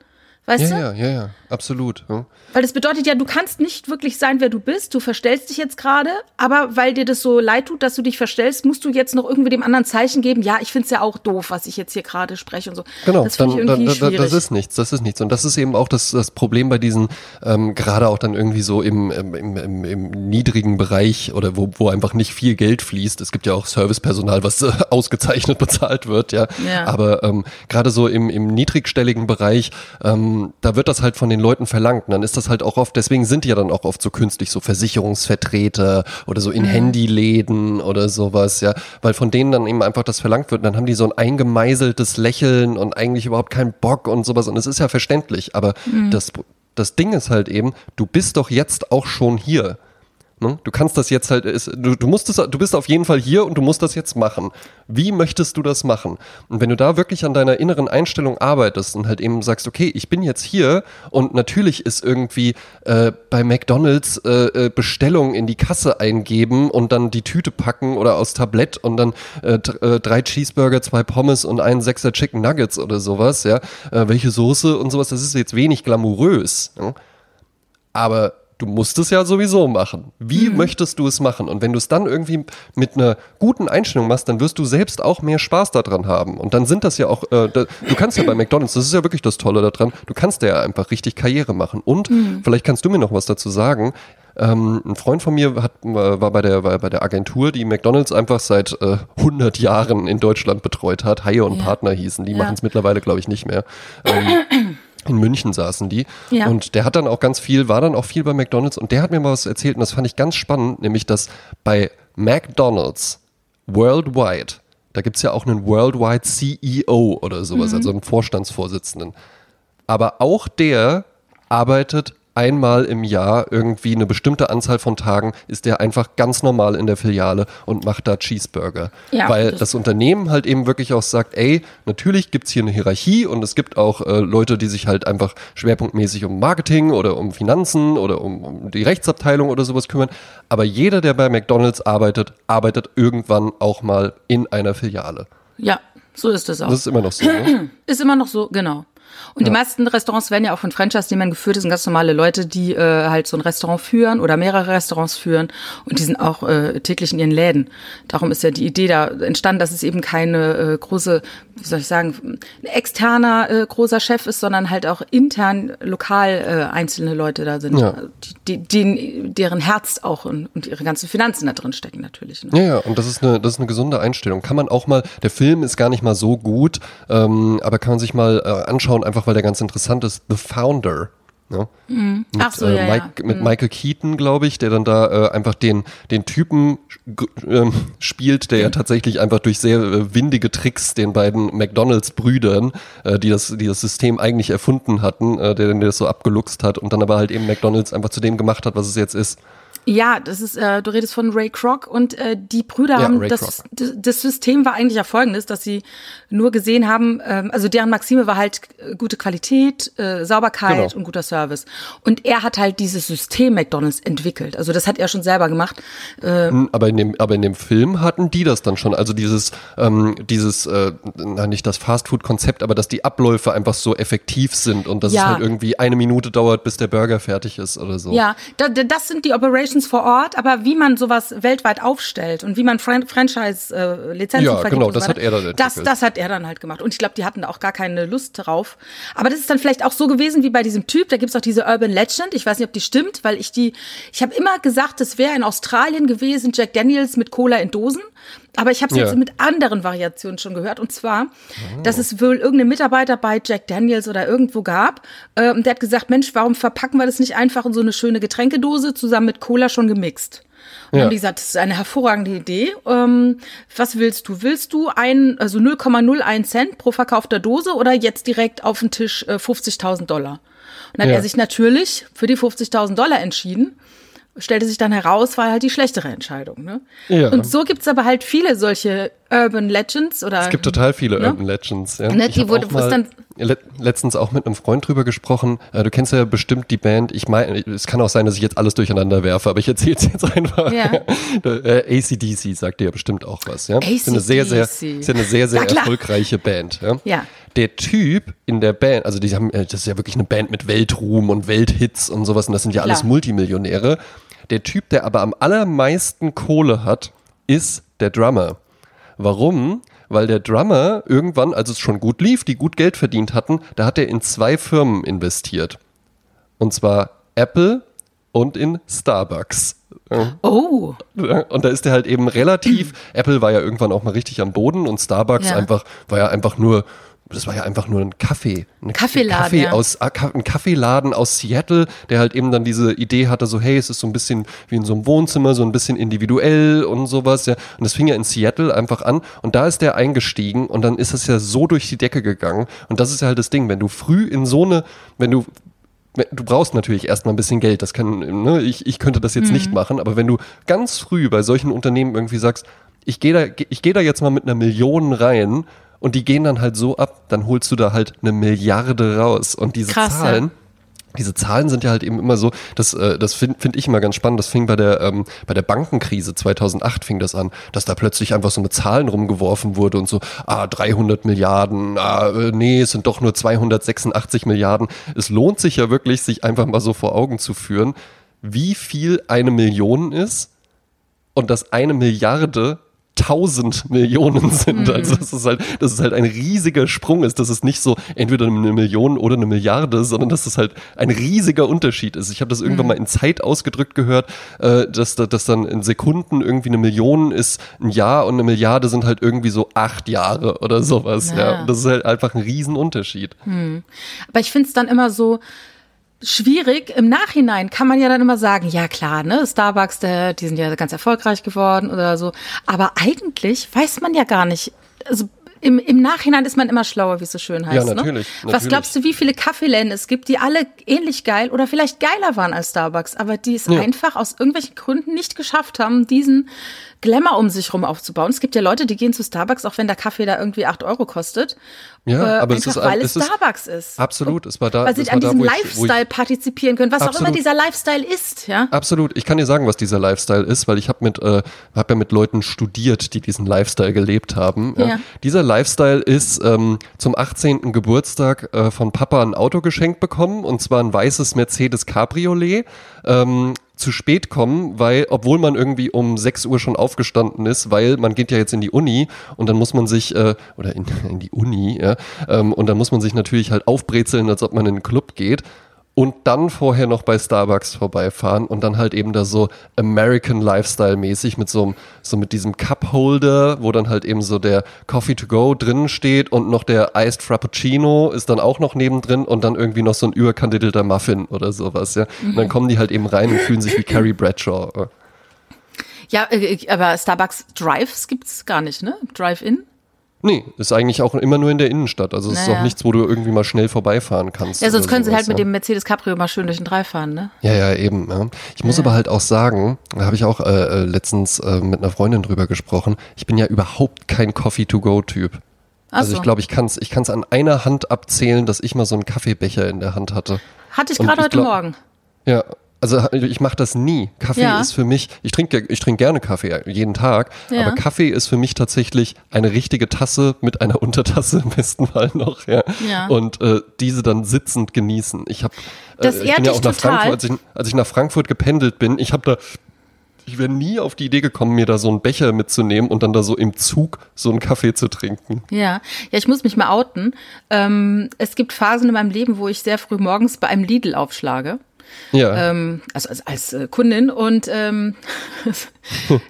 Weißt ja, du? Ja, ja, ja, absolut. Ja. Weil das bedeutet ja, du kannst nicht wirklich sein, wer du bist. Du verstellst dich jetzt gerade, aber weil dir das so leid tut, dass du dich verstellst, musst du jetzt noch irgendwie dem anderen Zeichen geben. Ja, ich finde es ja auch doof, was ich jetzt hier gerade spreche und so. Genau, das dann, dann, dann, das ist nichts, das ist nichts. Und das ist eben auch das, das Problem bei diesen, ähm, gerade auch dann irgendwie so im, im, im, im niedrigen Bereich oder wo, wo einfach nicht viel Geld fließt. Es gibt ja auch Servicepersonal, was äh, ausgezeichnet bezahlt wird, ja. ja. Aber ähm, gerade so im, im niedrigstelligen Bereich, ähm, da wird das halt von den Leuten verlangt. Und dann ist das halt auch oft, deswegen sind die ja dann auch oft so künstlich, so Versicherungsvertreter oder so in mhm. Handyläden oder sowas, ja, weil von denen dann eben einfach das verlangt wird und dann haben die so ein eingemeißeltes Lächeln und eigentlich überhaupt keinen Bock und sowas und es ist ja verständlich, aber mhm. das, das Ding ist halt eben, du bist doch jetzt auch schon hier. Ne? Du kannst das jetzt halt, ist, du, du musst es, du bist auf jeden Fall hier und du musst das jetzt machen. Wie möchtest du das machen? Und wenn du da wirklich an deiner inneren Einstellung arbeitest und halt eben sagst, okay, ich bin jetzt hier und natürlich ist irgendwie äh, bei McDonalds äh, äh Bestellung in die Kasse eingeben und dann die Tüte packen oder aus Tablett und dann äh, äh, drei Cheeseburger, zwei Pommes und einen Sechser Chicken Nuggets oder sowas, ja, äh, welche Soße und sowas, das ist jetzt wenig glamourös. Ja? Aber du musst es ja sowieso machen. Wie mhm. möchtest du es machen? Und wenn du es dann irgendwie mit einer guten Einstellung machst, dann wirst du selbst auch mehr Spaß daran haben. Und dann sind das ja auch, äh, da, du kannst ja bei McDonalds, das ist ja wirklich das Tolle daran, du kannst ja einfach richtig Karriere machen. Und mhm. vielleicht kannst du mir noch was dazu sagen. Ähm, ein Freund von mir hat, war, bei der, war bei der Agentur, die McDonalds einfach seit äh, 100 Jahren in Deutschland betreut hat. Haie und ja. Partner hießen. Die ja. machen es mittlerweile, glaube ich, nicht mehr. Ähm, in München saßen die. Ja. Und der hat dann auch ganz viel, war dann auch viel bei McDonalds und der hat mir mal was erzählt und das fand ich ganz spannend, nämlich dass bei McDonalds worldwide, da gibt es ja auch einen Worldwide CEO oder sowas, mhm. also einen Vorstandsvorsitzenden. Aber auch der arbeitet einmal im Jahr irgendwie eine bestimmte Anzahl von Tagen ist der einfach ganz normal in der Filiale und macht da Cheeseburger. Ja, Weil das, das, Unternehmen halt eben wirklich auch sagt, ey, natürlich gibt es hier eine Hierarchie und es gibt auch äh, Leute, die sich halt einfach schwerpunktmäßig um Marketing oder um Finanzen oder um, um die Rechtsabteilung oder sowas kümmern. Aber jeder, der bei McDonalds arbeitet, arbeitet irgendwann auch mal in einer Filiale. Ja, so ist es auch. Das ist immer noch so. Ne? Ist immer noch so, genau. Und die meisten Restaurants werden ja auch von Franchise-Nehmern geführt. Das sind ganz normale Leute, die äh, halt so ein Restaurant führen oder mehrere Restaurants führen. Und die sind auch äh, täglich in ihren Läden. Darum ist ja die Idee da entstanden, dass es eben keine äh, große, wie soll ich sagen, ein externer äh, großer Chef ist, sondern halt auch intern lokal äh, einzelne Leute da sind, Ja. die, die, die, deren Herz auch und, und ihre ganzen Finanzen da drin stecken natürlich. Ne? Ja, ja, und das ist eine, das ist eine gesunde Einstellung. Kann man auch mal, der Film ist gar nicht mal so gut, ähm, aber kann man sich mal äh, anschauen, einfach weil der ganz interessant ist. The Founder. Ja? Mit, Ach so, äh, ja, ja. Mike, mit Michael Keaton, glaube ich, der dann da äh, einfach den, den Typen ähm, spielt, der ja tatsächlich einfach durch sehr äh, windige Tricks den beiden McDonalds-Brüdern, äh, die, das, die das System eigentlich erfunden hatten, äh, der, der das so abgeluchst hat und dann aber halt eben McDonalds einfach zu dem gemacht hat, was es jetzt ist. Ja, das ist, äh, du redest von Ray Kroc und äh, die Brüder Ja, haben Ray das, das, das System war eigentlich ja folgendes, dass sie nur gesehen haben, ähm, also deren Maxime war halt äh, gute Qualität, äh, Sauberkeit Genau. und guter Service. Und er hat halt dieses System McDonalds entwickelt. Also das hat er schon selber gemacht. Äh, Hm, Aber in dem, aber in dem Film hatten die das dann schon. Also dieses, ähm, dieses, äh, na, nicht das Fastfood-Konzept, aber dass die Abläufe einfach so effektiv sind und dass Ja. es halt irgendwie eine Minute dauert, bis der Burger fertig ist oder so. Ja, da, da, das sind die Operations vor Ort, aber wie man sowas weltweit aufstellt und wie man Fran Franchise-Lizenzen Ja, vergibt genau, so das weiter, hat er dann das, entwickelt. das hat er dann halt gemacht. Und ich glaube, die hatten da auch gar keine Lust drauf. Aber das ist dann vielleicht auch so gewesen wie bei diesem Typ. Da gibt's auch diese Urban Legend. Ich weiß nicht, ob die stimmt, weil ich die, ich habe immer gesagt, das wäre in Australien gewesen, Jack Daniels mit Cola in Dosen. Aber ich habe es Ja. jetzt mit anderen Variationen schon gehört. Und zwar, dass es wohl irgendeine Mitarbeiter bei Jack Daniels oder irgendwo gab. Äh, und der hat gesagt, Mensch, warum verpacken wir das nicht einfach in so eine schöne Getränkedose zusammen mit Cola schon gemixt? Und dann Ja. haben die gesagt, das ist eine hervorragende Idee. Ähm, was willst du? Willst du ein, also 0,01 Cent pro verkaufter Dose oder jetzt direkt auf den Tisch äh, 50.000 Dollar? Und dann hat Ja. er sich natürlich für die 50.000 Dollar entschieden. Stellte sich dann heraus, war halt die schlechtere Entscheidung. Ne? Ja. Und so gibt's aber halt viele solche Urban Legends oder Es gibt total viele Ne? Urban Legends. Ja. Ne, ich die wurde- es mal dann- le letztens auch mit einem Freund drüber gesprochen. Äh, du kennst ja bestimmt die Band. Ich meine, es kann auch sein, dass ich jetzt alles durcheinander werfe, aber ich erzähle es jetzt einfach. Ja. äh, ACDC sagt dir ja bestimmt auch was. Ja? Ist eine sehr, sehr, AC/DC. ist ja eine sehr, sehr Ja, erfolgreiche Band. Ja? Ja. Der Typ in der Band, also die haben, äh, das ist ja wirklich eine Band mit Weltruhm und Welthits und sowas und das sind ja alles. Multimillionäre. Der Typ, der aber am allermeisten Kohle hat, ist der Drummer. Warum? Weil der Drummer irgendwann, als es schon gut lief, die gut Geld verdient hatten, da hat er in zwei Firmen investiert. Und zwar Apple und in Starbucks. Oh, Und da ist er halt eben relativ, Apple war ja irgendwann auch mal richtig am Boden und Starbucks Ja. einfach, war ja einfach nur, das war ja einfach nur ein Kaffee. Ein Kaffeeladen, Kaffee ja. aus, ah, ein Kaffeeladen aus Seattle, der halt eben dann diese Idee hatte, so hey, es ist so ein bisschen wie in so einem Wohnzimmer, so ein bisschen individuell und sowas, ja. Und das fing ja in Seattle einfach an und da ist der eingestiegen und dann ist das ja so durch die Decke gegangen. Und das ist ja halt das Ding, wenn du früh in so eine, wenn du du brauchst natürlich erstmal ein bisschen Geld. Das kann, ne, ich, ich könnte das jetzt nicht machen, aber wenn du ganz früh bei solchen Unternehmen irgendwie sagst, ich gehe da, ich gehe da jetzt mal mit einer Million rein und die gehen dann halt so ab, dann holst du da halt eine Milliarde raus. Und diese Krass, ja. Zahlen, diese Zahlen sind ja halt eben immer so, das, äh, das finde find ich immer ganz spannend. Das fing bei der, ähm, bei der Bankenkrise 2008 fing das an, dass da plötzlich einfach so mit Zahlen rumgeworfen wurde und so, ah, 300 Milliarden, ah, äh, nee, es sind doch nur 286 Milliarden. Es lohnt sich ja wirklich, sich einfach mal so vor Augen zu führen, wie viel eine Million ist und dass eine Milliarde tausend Millionen sind. Mhm. Also das ist halt, dass es halt ein riesiger Sprung ist, dass es nicht so entweder eine Million oder eine Milliarde, sondern dass es halt ein riesiger Unterschied ist. Ich habe das Mhm. irgendwann mal in Zeit ausgedrückt gehört, äh, dass, da- dass dann in Sekunden irgendwie eine Million ist ein Jahr und eine Milliarde sind halt irgendwie so acht Jahre oder sowas. Ja. Ja. Das ist halt einfach ein Riesenunterschied. Aber ich finde es dann immer so schwierig. Im Nachhinein kann man ja dann immer sagen, ja klar, ne, Starbucks, der, die sind ja ganz erfolgreich geworden oder so. Aber eigentlich weiß man ja gar nicht. Also im, im Nachhinein ist man immer schlauer, wie es so schön heißt. Ja, natürlich, Ne? Was natürlich. glaubst du, wie viele Kaffeeläden es gibt, die alle ähnlich geil oder vielleicht geiler waren als Starbucks, aber die es Ja. einfach aus irgendwelchen Gründen nicht geschafft haben, diesen Glamour um sich rum aufzubauen. Es gibt ja Leute, die gehen zu Starbucks, auch wenn der Kaffee da irgendwie acht Euro kostet. Ja, äh, aber es einfach, ist, weil es es ist Starbucks ist. absolut. Es war da, Weil sie es an war da, diesem wo ich, Lifestyle partizipieren können, was auch immer Absolut. dieser Lifestyle ist, ja. Absolut. Ich kann dir sagen, was dieser Lifestyle ist, weil ich habe mit, äh, hab ja mit Leuten studiert, die diesen Lifestyle gelebt haben. Ja. Ja. Dieser Lifestyle ist ähm, zum 18. Geburtstag äh, von Papa ein Auto geschenkt bekommen und zwar ein weißes Mercedes Cabriolet. Ähm, zu spät kommen, weil, obwohl man irgendwie um 6 Uhr schon aufgestanden ist, weil man geht ja jetzt in die Uni und dann muss man sich, äh, oder in, in die Uni, ja, ähm, und dann muss man sich natürlich halt aufbrezeln, als ob man in einen Club geht und dann vorher noch bei Starbucks vorbeifahren und dann halt eben da so American Lifestyle mäßig mit so, einem- so mit diesem Cup Holder, wo dann halt eben so der Coffee to go drin steht und noch der Iced Frappuccino ist dann auch noch nebendrin und dann irgendwie noch so ein überkandidelter Muffin oder sowas, ja. Und dann kommen die halt eben rein und fühlen sich wie Carrie Bradshaw. Ja, äh, aber Starbucks Drives gibt's gar nicht, ne? Drive-In? Nee, ist eigentlich auch immer nur in der Innenstadt. Also es ist Naja. auch nichts, wo du irgendwie mal schnell vorbeifahren kannst. Ja, sonst können sie halt mit ja. dem Mercedes Cabrio mal schön durch den Drive fahren, ne? Ja, ja, eben. Ja. Ich muss aber halt auch sagen, da habe ich auch äh, äh, letztens äh, mit einer Freundin drüber gesprochen, ich bin ja überhaupt kein Coffee-to-go-Typ. Also so. ich glaube, ich kann es ich kann's an einer Hand abzählen, dass ich mal so einen Kaffeebecher in der Hand hatte. Hatte ich gerade heute glaub- Morgen. Ja, also ich mache das nie. Kaffee Ja. ist für mich, ich trinke ich trinke gerne Kaffee jeden Tag, Ja. aber Kaffee ist für mich tatsächlich eine richtige Tasse mit einer Untertasse im besten Fall noch, ja. Ja. Und äh, diese dann sitzend genießen. Ich habe Das äh, ich bin ja auch nach total. Frankfurt, als ich, als ich nach Frankfurt gependelt bin, ich habe da ich wäre nie auf die Idee gekommen, mir da so einen Becher mitzunehmen und dann da so im Zug so einen Kaffee zu trinken. Ja, ja, ich muss mich mal outen. Ähm, es gibt Phasen in meinem Leben, wo ich sehr früh morgens bei einem Lidl aufschlage. Ja. Ähm, also als, als äh, Kundin. Und ähm,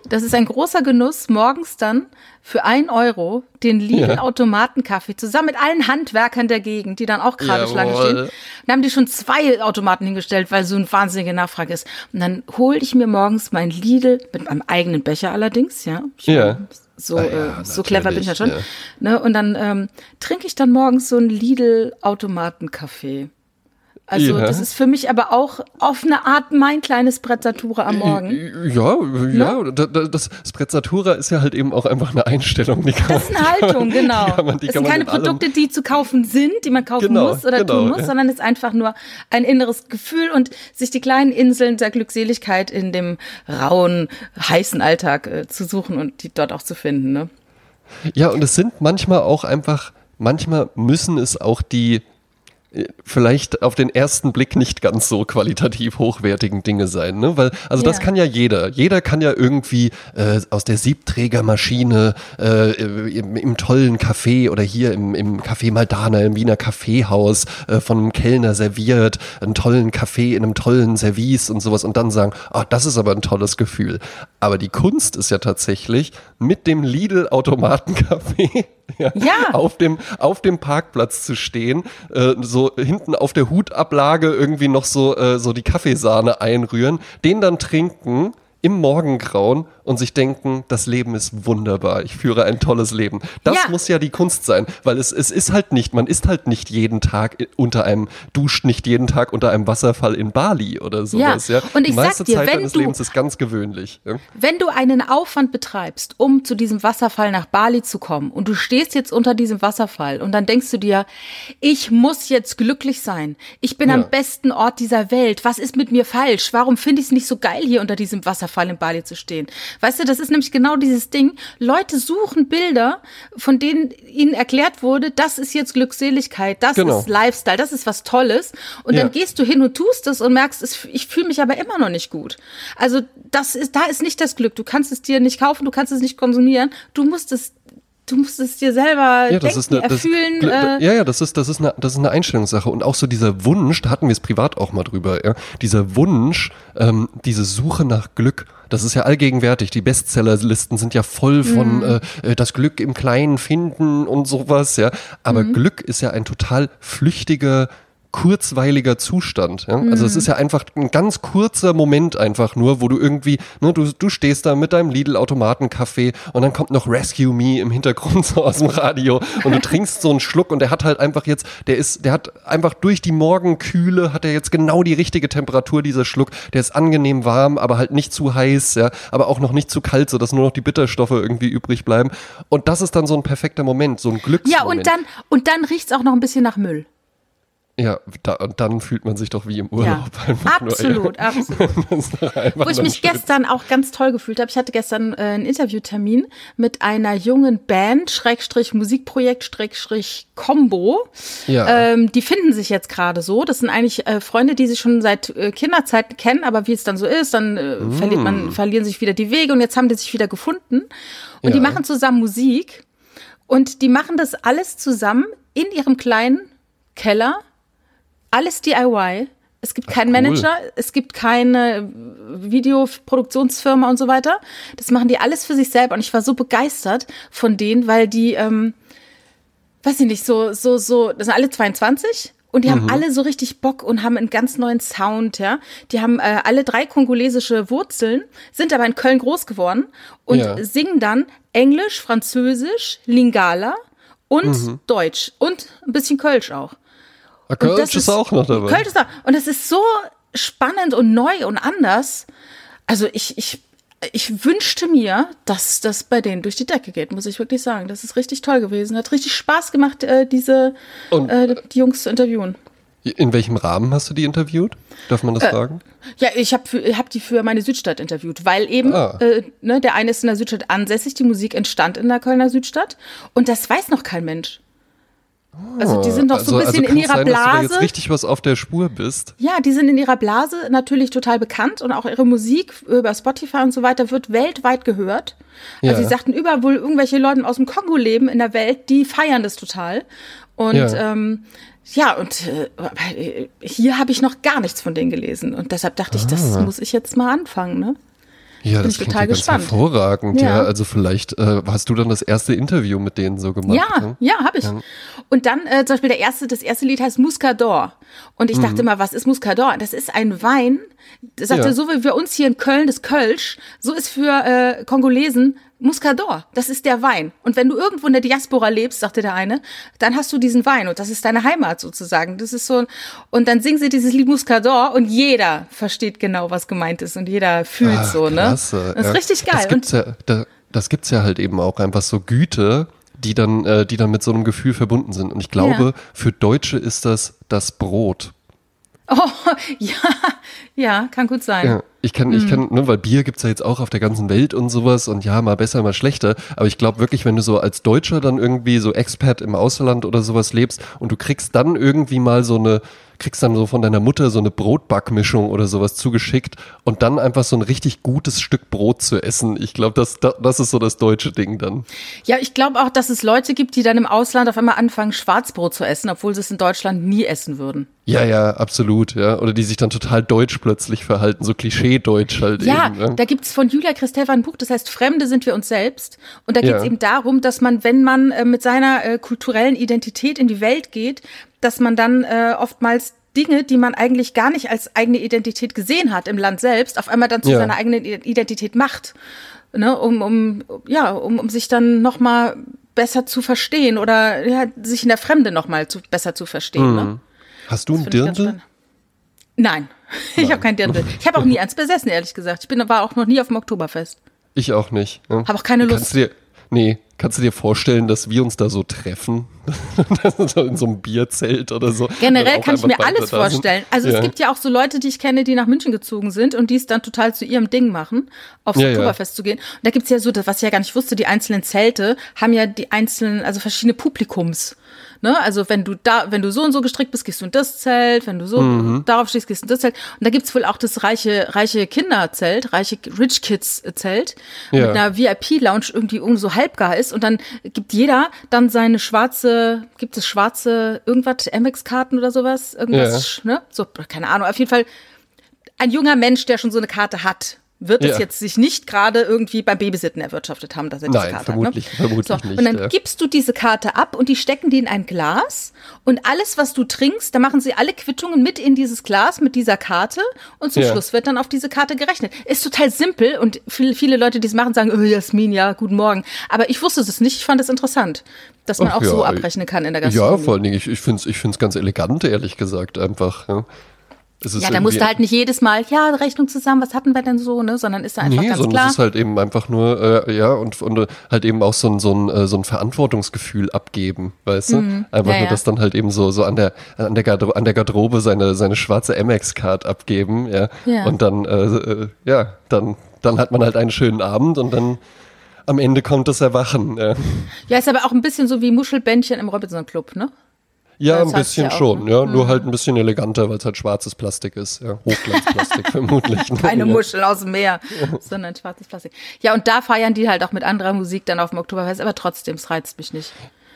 das ist ein großer Genuss, morgens dann für ein Euro den Lidl-Automatenkaffee zusammen mit allen Handwerkern der Gegend, die dann auch gerade. Schlange stehen. Dann haben die schon zwei Automaten hingestellt, weil so eine wahnsinnige Nachfrage ist. Und dann hole ich mir morgens mein Lidl, mit meinem eigenen Becher allerdings, ja. Ich Ja. So, Ah ja, äh, so clever bin ich ja schon. natürlich, Ne? Und dann ähm, trinke ich dann morgens so einen Lidl-Automatenkaffee. Also Ja. das ist für mich aber auch auf eine Art mein kleines Brezzatura am Morgen. Ja, ja, da- da- das Sprezzatura ist ja halt eben auch einfach eine Einstellung. Die kann Das ist eine Haltung, genau. kann man- kann sind man keine in allem- Produkte, die zu kaufen sind, die man kaufen Genau, muss oder genau, tun muss, ja. sondern es ist einfach nur ein inneres Gefühl und sich die kleinen Inseln der Glückseligkeit in dem rauen, heißen Alltag äh, zu suchen und die dort auch zu finden. Ne? Ja, und es sind manchmal auch einfach, manchmal müssen es auch die vielleicht auf den ersten Blick nicht ganz so qualitativ hochwertigen Dinge sein, ne? Weil, also das Ja. kann ja jeder. Jeder kann ja irgendwie äh, aus der Siebträgermaschine äh, im, im tollen Café oder hier im, im Café Maldana, im Wiener Kaffeehaus äh, von einem Kellner serviert, einen tollen Kaffee in einem tollen Service und sowas und dann sagen, ah, das ist aber ein tolles Gefühl. Aber die Kunst ist ja tatsächlich mit dem Lidl-Automatenkaffee ja, Ja. auf dem auf dem Parkplatz zu stehen, äh, so hinten auf der Hutablage irgendwie noch so äh, so die Kaffeesahne einrühren, den dann trinken im Morgengrauen und sich denken, das Leben ist wunderbar, ich führe ein tolles Leben. Das Ja. muss ja die Kunst sein, weil es, es ist halt nicht, man ist halt nicht jeden Tag unter einem, duscht nicht jeden Tag unter einem Wasserfall in Bali oder sowas. Ja, und ich die meiste dir, Zeit wenn deines du- Lebens ist ganz gewöhnlich. Ja? Wenn du einen Aufwand betreibst, um zu diesem Wasserfall nach Bali zu kommen und du stehst jetzt unter diesem Wasserfall und dann denkst du dir, ich muss jetzt glücklich sein. Ich bin Ja. am besten Ort dieser Welt. Was ist mit mir falsch? Warum finde ich es nicht so geil, hier unter diesem Wasserfall in Bali zu stehen? Weißt du, das ist nämlich genau dieses Ding. Leute suchen Bilder, von denen ihnen erklärt wurde, das ist jetzt Glückseligkeit, das Genau. ist Lifestyle, das ist was Tolles. Und Ja. dann gehst du hin und tust es und merkst, es, ich fühle mich aber immer noch nicht gut. Also das ist, da ist nicht das Glück. Du kannst es dir nicht kaufen, du kannst es nicht konsumieren. Du musst es, du musst es dir selber Ja, das denken, ist eine, das, erfühlen. Äh, ja, ja, das ist, das ist eine, das ist eine Einstellungssache und auch so dieser Wunsch, da hatten wir es privat auch mal drüber, ja, dieser Wunsch, ähm, diese Suche nach Glück. Das ist ja allgegenwärtig. Die Bestsellerlisten sind ja voll von Mhm. äh, äh, das Glück im Kleinen finden und sowas, ja. Aber Mhm. Glück ist ja ein total flüchtiger kurzweiliger Zustand. Ja? Also es ist ja einfach ein ganz kurzer Moment einfach nur, wo du irgendwie, ne, du, du stehst da mit deinem Lidl-Automaten-Kaffee und dann kommt noch Rescue Me im Hintergrund so aus dem Radio und du trinkst so einen Schluck und der hat halt einfach jetzt, der ist, der hat einfach durch die Morgenkühle hat er jetzt genau die richtige Temperatur, dieser Schluck. Der ist angenehm warm, aber halt nicht zu heiß, ja, aber auch noch nicht zu kalt, sodass nur noch die Bitterstoffe irgendwie übrig bleiben. Und das ist dann so ein perfekter Moment, so ein Glücksmoment. Ja, und dann, und dann riecht's auch noch ein bisschen nach Müll. Ja, da, und dann fühlt man sich doch wie im Urlaub. Ja, absolut, nur, absolut. Wo ich mich schön. gestern auch ganz toll gefühlt habe. Ich hatte gestern äh, einen Interviewtermin mit einer jungen Band, Schrägstrich Musikprojekt, Schrägstrich Combo. Ja. Ähm, die finden sich jetzt gerade so. Das sind eigentlich äh, Freunde, die sich schon seit äh, Kinderzeiten kennen, aber wie es dann so ist, dann äh, mm. verliert man, verlieren sich wieder die Wege und jetzt haben die sich wieder gefunden. Und ja. die machen zusammen Musik und die machen das alles zusammen in ihrem kleinen Keller alles DIY. Es gibt keinen cool. Manager, es gibt keine Videoproduktionsfirma und so weiter. Das machen die alles für sich selber. Und ich war so begeistert von denen, weil die, ähm, weiß ich nicht, so, so, so, das sind alle 22 und die mhm. haben alle so richtig Bock und haben einen ganz neuen Sound, ja. Die haben äh, alle drei kongolesische Wurzeln, sind aber in Köln groß geworden und ja. singen dann Englisch, Französisch, Lingala und mhm. Deutsch und ein bisschen Kölsch auch. Ah, Kölsch ist, ist, auch noch dabei. Kölsch ist auch. Und es ist so spannend und neu und anders. Also ich, ich, ich wünschte mir, dass das bei denen durch die Decke geht, muss ich wirklich sagen. Das ist richtig toll gewesen. Hat richtig Spaß gemacht, äh, diese und, äh, die Jungs zu interviewen. In welchem Rahmen hast du die interviewt? Darf man das äh, fragen? Ja, ich habe hab die für meine Südstadt interviewt, weil eben ah. äh, ne, der eine ist in der Südstadt ansässig, die Musik entstand in der Kölner Südstadt und das weiß noch kein Mensch. Also die sind noch so ein also, bisschen also in ihrer sein, Blase. Dass du da jetzt richtig was auf der Spur bist. Ja, die sind in ihrer Blase natürlich total bekannt und auch ihre Musik über Spotify und so weiter wird weltweit gehört. Also sie sagten überall wohl irgendwelche Leute aus dem Kongo leben in der Welt, die feiern das total. Und ja, ähm, ja und äh, hier habe ich noch gar nichts von denen gelesen und deshalb dachte ah. ich, das ah. muss ich jetzt mal anfangen, ne? Ja, das klingt total ja gespannt. hervorragend. Ja. ja. also vielleicht äh, hast du dann das erste Interview mit denen so gemacht. Ja, ne? ja, habe ich. Ja. Und dann äh, zum Beispiel der erste, das erste Lied heißt Muscador. Und ich mhm. dachte mal, was ist Muscador? Das ist ein Wein. Das sagte, ja. so wie wir uns hier in Köln das Kölsch, so ist für äh, Kongolesen Muscador, das ist der Wein. Und wenn du irgendwo in der Diaspora lebst, sagte der eine, dann hast du diesen Wein und das ist deine Heimat sozusagen. Das ist so, und dann singen sie dieses Lied Muscador und jeder versteht genau, was gemeint ist und jeder fühlt Ach, so, ne? Das ist ja. richtig geil. Das gibt's, ja, da, das gibt's ja halt eben auch einfach so Güte, die dann, äh, die dann mit so einem Gefühl verbunden sind. Und ich glaube, ja. für Deutsche ist das das Brot. Oh, ja, ja, kann gut sein. Ja, ich kann, ich kann, mhm. ne, weil Bier gibt's ja jetzt auch auf der ganzen Welt und sowas und ja, mal besser, mal schlechter. Aber ich glaube wirklich, wenn du so als Deutscher dann irgendwie so Expert im Ausland oder sowas lebst und du kriegst dann irgendwie mal so eine kriegst dann so von deiner Mutter so eine Brotbackmischung oder sowas zugeschickt und dann einfach so ein richtig gutes Stück Brot zu essen. Ich glaube, das, das ist so das deutsche Ding dann. Ja, ich glaube auch, dass es Leute gibt, die dann im Ausland auf einmal anfangen, Schwarzbrot zu essen, obwohl sie es in Deutschland nie essen würden. Ja, ja, absolut, ja. Oder die sich dann total deutsch plötzlich verhalten, so Klischee-Deutsch halt ja, eben. Ja, da gibt's von Julia Christeva ein Buch, das heißt Fremde sind wir uns selbst. Und da geht's ja. eben darum, dass man, wenn man äh, mit seiner äh, kulturellen Identität in die Welt geht, dass man dann äh, oftmals Dinge, die man eigentlich gar nicht als eigene Identität gesehen hat im Land selbst, auf einmal dann zu ja. seiner eigenen Identität macht, ne, um, um, ja, um, um sich dann nochmal besser zu verstehen oder ja, sich in der Fremde nochmal zu, besser zu verstehen. Ne? Mhm. Ne? Hast du ein Dirndl? Nein, ich habe kein Dirndl. Ich habe auch nie eins besessen, ehrlich gesagt. Ich bin, war auch noch nie auf dem Oktoberfest. Ich auch nicht. Ja. Habe auch keine Lust. Kannst du dir, nee, Kannst du dir vorstellen, dass wir uns da so treffen? in so einem Bierzelt oder so. Generell kann ich mir alles vorstellen. Also ja. es gibt ja auch so Leute, die ich kenne, die nach München gezogen sind und die es dann total zu ihrem Ding machen, aufs ja, Oktoberfest ja. zu gehen. Und da gibt's ja so, was ich ja gar nicht wusste, die einzelnen Zelte haben ja die einzelnen, also verschiedene Publikums. Ne? Also wenn du da, wenn du so und so gestrickt bist, gehst du in das Zelt, wenn du so mhm. darauf stehst, gehst du in das Zelt. Und da gibt's wohl auch das reiche, reiche Kinderzelt, reiche Rich Kids Zelt, ja. mit einer VIP-Lounge irgendwie irgendwo so halbgar ist. Und dann gibt jeder dann seine schwarze, gibt es schwarze irgendwas, MX-Karten oder sowas? Irgendwas, ja. ne? So, keine Ahnung, auf jeden Fall ein junger Mensch, der schon so eine Karte hat wird Ja. es jetzt sich nicht gerade irgendwie beim Babysitten erwirtschaftet haben, dass er diese Nein, Karte vermutlich- hat. Ne? vermutlich so, nicht, Und dann ja. gibst du diese Karte ab und die stecken die in ein Glas und alles, was du trinkst, da machen sie alle Quittungen mit in dieses Glas mit dieser Karte und zum Ja. Schluss wird dann auf diese Karte gerechnet. Ist total simpel und viele, viele Leute, die es machen, sagen, oh, Jasmin, ja, guten Morgen. Aber ich wusste es nicht, ich fand es interessant, dass man Ach auch ja, so abrechnen kann in der Ja, Gastronomie. vor allen Dingen, ich, ich finde es ich find's ganz elegant, ehrlich gesagt, einfach. Ja, Ja, da musst du halt nicht jedes Mal, ja, Rechnung zusammen, was hatten wir denn so, ne? Sondern ist da einfach Nee, ganz sondern klar. es ist halt eben einfach nur, äh, ja, und, und halt eben auch so ein, so ein, äh, so ein Verantwortungsgefühl abgeben, weißt du? Einfach Mhm. Ja, nur, ja. dass dann halt eben so, so an der, an der, Gardro an der Garderobe seine, seine schwarze Amex-Card abgeben, ja. Ja. Und dann, äh, äh, ja, dann, dann hat man halt einen schönen Abend und dann am Ende kommt das Erwachen, ja. Ja, ist aber auch ein bisschen so wie Muschelbändchen im Robinson Club, ne? Ja, Das ein bisschen schon, ne? ja. Nur halt ein bisschen eleganter, weil es halt schwarzes Plastik ist, ja. Hochglanzplastik vermutlich. Keine ja. Muschel aus dem Meer, sondern schwarzes Plastik. Ja, und da feiern die halt auch mit anderer Musik dann auf dem Oktoberfest, aber trotzdem, es reizt mich nicht.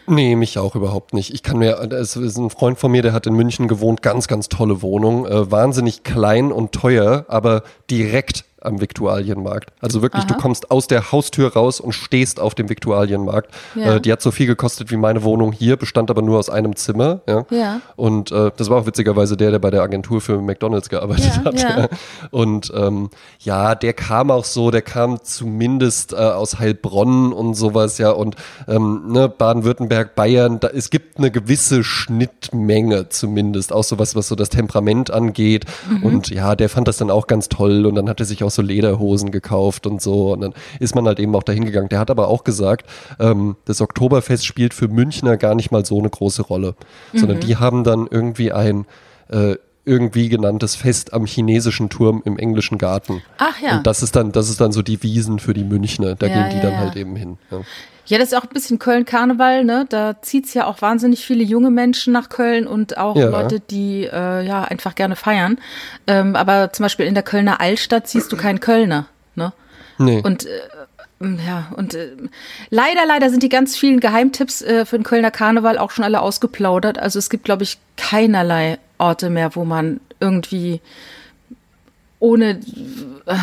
Nee, mich auch überhaupt nicht. Ich kann mir, es ist ein Freund von mir, der hat in München gewohnt, ganz, ganz tolle Wohnung, äh, wahnsinnig klein und teuer, aber direkt am Viktualienmarkt. Also wirklich, du Aha. kommst aus der Haustür raus und stehst auf dem Viktualienmarkt. Ja. Äh, die hat so viel gekostet wie meine Wohnung hier, bestand aber nur aus einem Zimmer. Ja. Ja. Und äh, das war auch witzigerweise der, der bei der Agentur für McDonalds gearbeitet Ja, hat. ja. Und ähm, ja, der kam auch so, der kam zumindest äh, aus Heilbronn und sowas, ja. Und ähm, ne, Baden-Württemberg, Bayern, da, es gibt eine gewisse Schnittmenge zumindest, auch so was, was so das Temperament angeht. Mhm. Und ja, der fand das dann auch ganz toll und dann hat er sich auch so Lederhosen gekauft und so. Und dann ist man halt eben auch dahin gegangen. Der hat aber auch gesagt, ähm, das Oktoberfest spielt für Münchner gar nicht mal so eine große Rolle, sondern die haben dann irgendwie ein äh, irgendwie genanntes Fest am chinesischen Turm im englischen Garten. Ach ja. Und das ist dann, das ist dann so die Wiesen für die Münchner. Da Ja, gehen die ja, dann ja. halt eben hin. Ja. Das ist auch ein bisschen Köln-Karneval, ne? Da zieht's ja auch wahnsinnig viele junge Menschen nach Köln und auch Ja. Leute, die äh, ja einfach gerne feiern. Ähm, aber zum Beispiel in der Kölner Altstadt siehst du keinen Kölner, ne? Nee. Und äh, ja, und äh, leider, leider sind die ganz vielen Geheimtipps äh, für den Kölner Karneval auch schon alle ausgeplaudert. Also es gibt, glaube ich, keinerlei Orte mehr, wo man irgendwie ohne äh,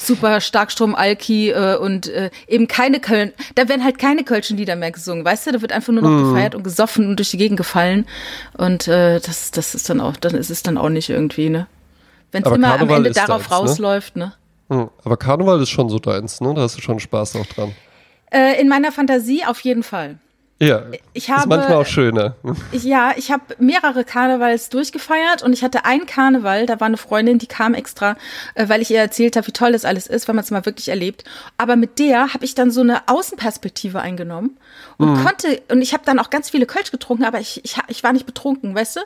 super Starkstrom, Alki äh, und äh, eben keine Köln, da werden halt keine Kölschen Lieder mehr gesungen, weißt du, da wird einfach nur noch Mhm. gefeiert und gesoffen und durch die Gegend gefallen und äh, das, das ist dann auch, dann ist es dann auch nicht irgendwie, ne? Wenn es immer am Karneval Ende ist darauf deins, ne? rausläuft, ne? Hm. Aber Karneval ist schon so deins, ne? Da hast du schon Spaß auch dran. Äh, in meiner Fantasie auf jeden Fall. Ja. Ich ist habe- manchmal auch schöner. Ich, ja, ich habe mehrere Karnevals durchgefeiert und ich hatte einen Karneval, da war eine Freundin, die kam extra, äh, weil ich ihr erzählt habe, wie toll das alles ist, weil man es mal wirklich erlebt. Aber mit der habe ich dann so eine Außenperspektive eingenommen und konnte, und ich habe dann auch ganz viele Kölsch getrunken, aber ich, ich, ich war nicht betrunken, weißt du?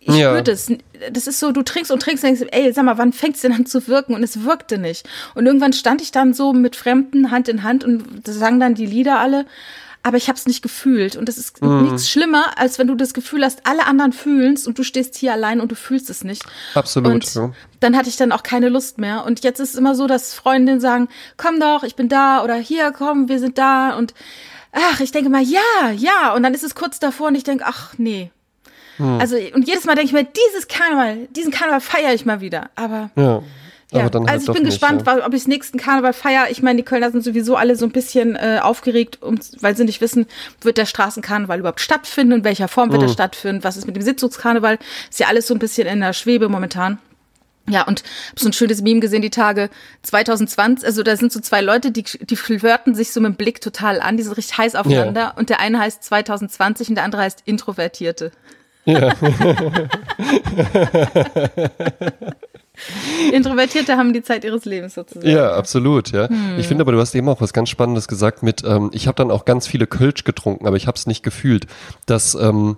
Ich Ja. spürte es. Das ist so, du trinkst und trinkst und denkst, ey, sag mal, wann fängt's denn an zu wirken? Und es wirkte nicht. Und irgendwann stand ich dann so mit Fremden Hand in Hand und da sangen dann die Lieder alle. Aber ich habe es nicht gefühlt. Und das ist nichts schlimmer, als wenn du das Gefühl hast, alle anderen fühlen's und du stehst hier allein und du fühlst es nicht. Absolut, Und ja. dann hatte ich dann auch keine Lust mehr. Und jetzt ist es immer so, dass Freundinnen sagen, komm doch, ich bin da oder hier, komm, wir sind da. Und ach, ich denke mal, ja, ja. Und dann ist es kurz davor und ich denke, ach nee. Hm. Also, und jedes Mal denke ich mir, dieses Karneval, diesen Karneval feiere ich mal wieder. Aber Ja. Ja, halt also ich bin nicht, gespannt, ja. ob ich nächsten Karneval feiere. Ich meine, die Kölner sind sowieso alle so ein bisschen äh, aufgeregt, um, weil sie nicht wissen, wird der Straßenkarneval überhaupt stattfinden, in welcher Form Mhm. wird er stattfinden, was ist mit dem Sitzungskarneval. Ist ja alles so ein bisschen in der Schwebe momentan. Ja, und hab so ein schönes Meme gesehen, die Tage 2020, also da sind so zwei Leute, die, die flirten sich so mit dem Blick total an, die sind richtig heiß aufeinander und der eine heißt 2020 und der andere heißt Introvertierte. Ja. Introvertierte haben die Zeit ihres Lebens sozusagen. Ja, absolut, ja. Hm. Ich finde aber, du hast eben auch was ganz Spannendes gesagt mit, ähm, ich habe dann auch ganz viele Kölsch getrunken, aber ich habe es nicht gefühlt. Das, ähm,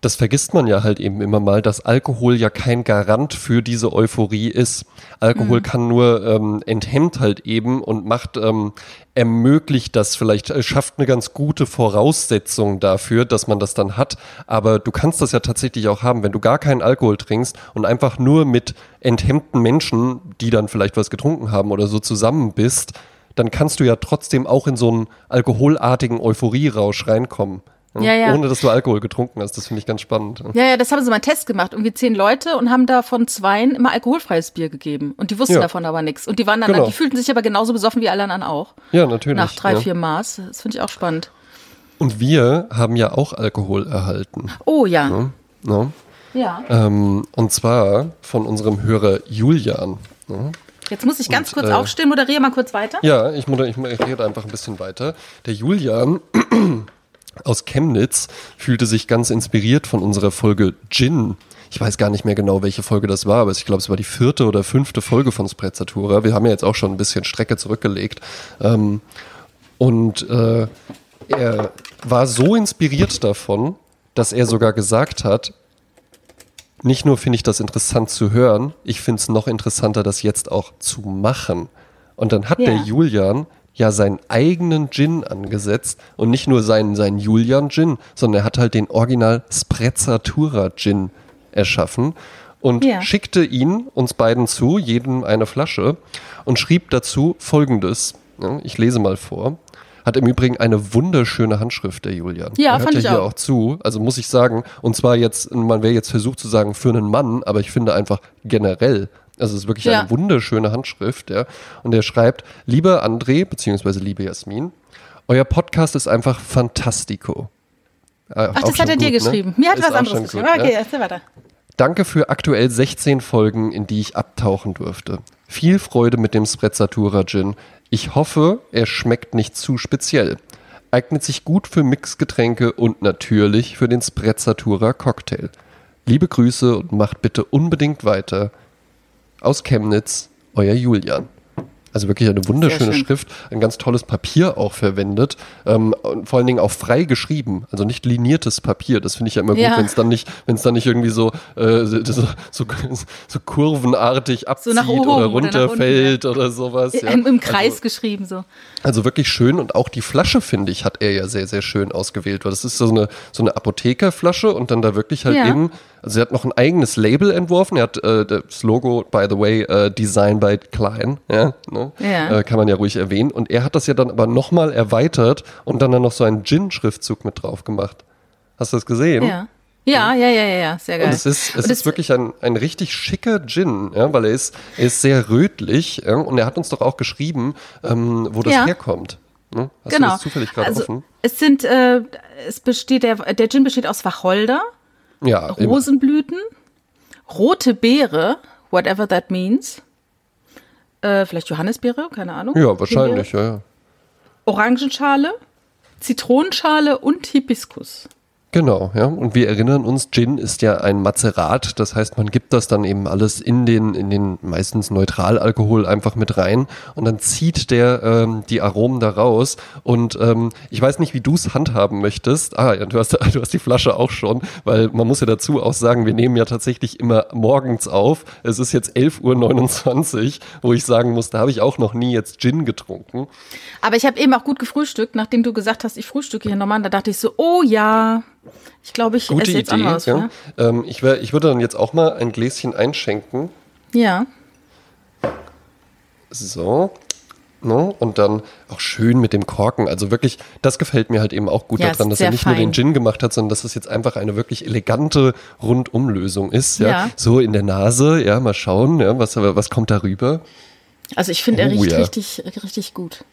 das vergisst man ja halt eben immer mal, dass Alkohol ja kein Garant für diese Euphorie ist. Alkohol kann nur ähm, enthemmt halt eben und macht, ähm, ermöglicht das vielleicht, äh, schafft eine ganz gute Voraussetzung dafür, dass man das dann hat. Aber du kannst das ja tatsächlich auch haben, wenn du gar keinen Alkohol trinkst und einfach nur mit enthemmten Menschen, die dann vielleicht was getrunken haben oder so zusammen bist, dann kannst du ja trotzdem auch in so einen alkoholartigen Euphorierausch reinkommen. Ja, ja. Ohne dass du Alkohol getrunken hast. Das finde ich ganz spannend. Ja, ja, das haben sie mal einen Test gemacht. Irgendwie zehn Leute und haben davon zweien immer alkoholfreies Bier gegeben. Und die wussten Ja. davon aber nichts. Und die waren dann, Genau. die fühlten sich aber genauso besoffen wie alle anderen auch. Ja, natürlich. Nach drei, ja. vier Maß. Das finde ich auch spannend. Und wir haben ja auch Alkohol erhalten. Oh ja. Ne? Ne? Ja. Ähm, und zwar von unserem Hörer Julian. Ne? Jetzt muss ich ganz Und, kurz äh, aufstehen, moderiere mal kurz weiter. Ja, ich, moder- ich moderiere einfach ein bisschen weiter. Der Julian aus Chemnitz fühlte sich ganz inspiriert von unserer Folge Gin. Ich weiß gar nicht mehr genau, welche Folge das war, aber ich glaube, es war die vierte oder fünfte Folge von Sprezzatura. Wir haben ja jetzt auch schon ein bisschen Strecke zurückgelegt. Ähm, und äh, er war so inspiriert davon, dass er sogar gesagt hat, nicht nur finde ich das interessant zu hören, ich finde es noch interessanter, das jetzt auch zu machen. Und dann hat Ja. der Julian ja seinen eigenen Gin angesetzt und nicht nur seinen, seinen Julian Gin, sondern er hat halt den Original Sprezzatura Gin erschaffen und Ja. schickte ihn uns beiden zu, jedem eine Flasche und schrieb dazu folgendes. Ja, ich lese mal vor. Hat im Übrigen eine wunderschöne Handschrift, der Julian. Ja, er hört fand ja ich hier auch. auch zu. Also muss ich sagen, und zwar jetzt, man wäre jetzt versucht zu sagen für einen Mann, aber ich finde einfach generell, also es ist wirklich Ja. eine wunderschöne Handschrift, ja. Und er schreibt, lieber André, beziehungsweise liebe Jasmin, euer Podcast ist einfach fantastico. Äh, Ach, das hat er dir geschrieben. Mir hat Ist was anderes geschrieben. gut, okay, ja. erzähl weiter. Danke für aktuell 16 Folgen, in die ich abtauchen durfte. Viel Freude mit dem Sprezzatura Gin. Ich hoffe, er schmeckt nicht zu speziell. Eignet sich gut für Mixgetränke und natürlich für den Sprezzatura Cocktail. Liebe Grüße und macht bitte unbedingt weiter. Aus Chemnitz, euer Julian. Also wirklich eine wunderschöne schön. Schrift, ein ganz tolles Papier auch verwendet ähm, und vor allen Dingen auch frei geschrieben, also nicht liniertes Papier. Das finde ich ja immer Ja. gut, wenn es dann nicht, wenn es dann nicht irgendwie so, äh, so, so, so, so kurvenartig abzieht oben oder oder nach unten, runterfällt oder sowas. Ja. Im, Im Kreis Also, geschrieben so. also wirklich schön und auch die Flasche, finde ich, hat er ja sehr, sehr schön ausgewählt. Weil das ist so eine, so eine Apothekerflasche und dann da wirklich halt Ja. eben, also er hat noch ein eigenes Label entworfen. Er hat äh, das Logo, by the way, äh, Design by Klein, ja, ne? Ja. Äh, kann man ja ruhig erwähnen. Und er hat das ja dann aber nochmal erweitert und dann, dann noch so einen Gin-Schriftzug mit drauf gemacht. Hast du das gesehen? Ja. Ja, ja, ja, ja, ja, sehr geil. Und es ist, es ist wirklich ein, ein richtig schicker Gin, ja, weil er ist, er ist sehr rötlich ja, und er hat uns doch auch geschrieben, ähm, wo das Ja. herkommt. Ne? Hast genau. du das zufällig gerade also, offen? Es sind, äh, es besteht, der, der Gin besteht aus Wacholder, Ja, Rosenblüten, rote Beere, whatever that means. Äh, vielleicht Johannisbeere, keine Ahnung. ja wahrscheinlich, ja, ja. Orangenschale, Zitronenschale und Hibiskus. Genau, ja. Und wir erinnern uns, Gin ist ja ein Mazerat. Das heißt, man gibt das dann eben alles in den, in den meistens Neutralalkohol einfach mit rein und dann zieht der ähm, die Aromen da raus. Und ähm, ich weiß nicht, wie du es handhaben möchtest. Ah, ja, du hast, du hast die Flasche auch schon, weil man muss ja dazu auch sagen, wir nehmen ja tatsächlich immer morgens auf. Es ist jetzt 11.29 Uhr, wo ich sagen muss, da habe ich auch noch nie jetzt Gin getrunken. Aber ich habe eben auch gut gefrühstückt, nachdem du gesagt hast, ich frühstücke hier nochmal. Da dachte ich so, oh ja, ich glaube, ich Gute esse jetzt Idee. was. Ja. Ja. Ähm, ich, wär, ich würde dann jetzt auch mal ein Gläschen einschenken. ja. So. Ne? Und dann auch schön mit dem Korken. Also wirklich, das gefällt mir halt eben auch gut Ja, daran, dass er nicht nur den fein. Gin gemacht hat, sondern dass es jetzt einfach eine wirklich elegante Rundumlösung ist. Ja? Ja. So in der Nase, ja, mal schauen, ja, was, was kommt da rüber. Also ich finde, er Oh, riecht ja. richtig, richtig gut.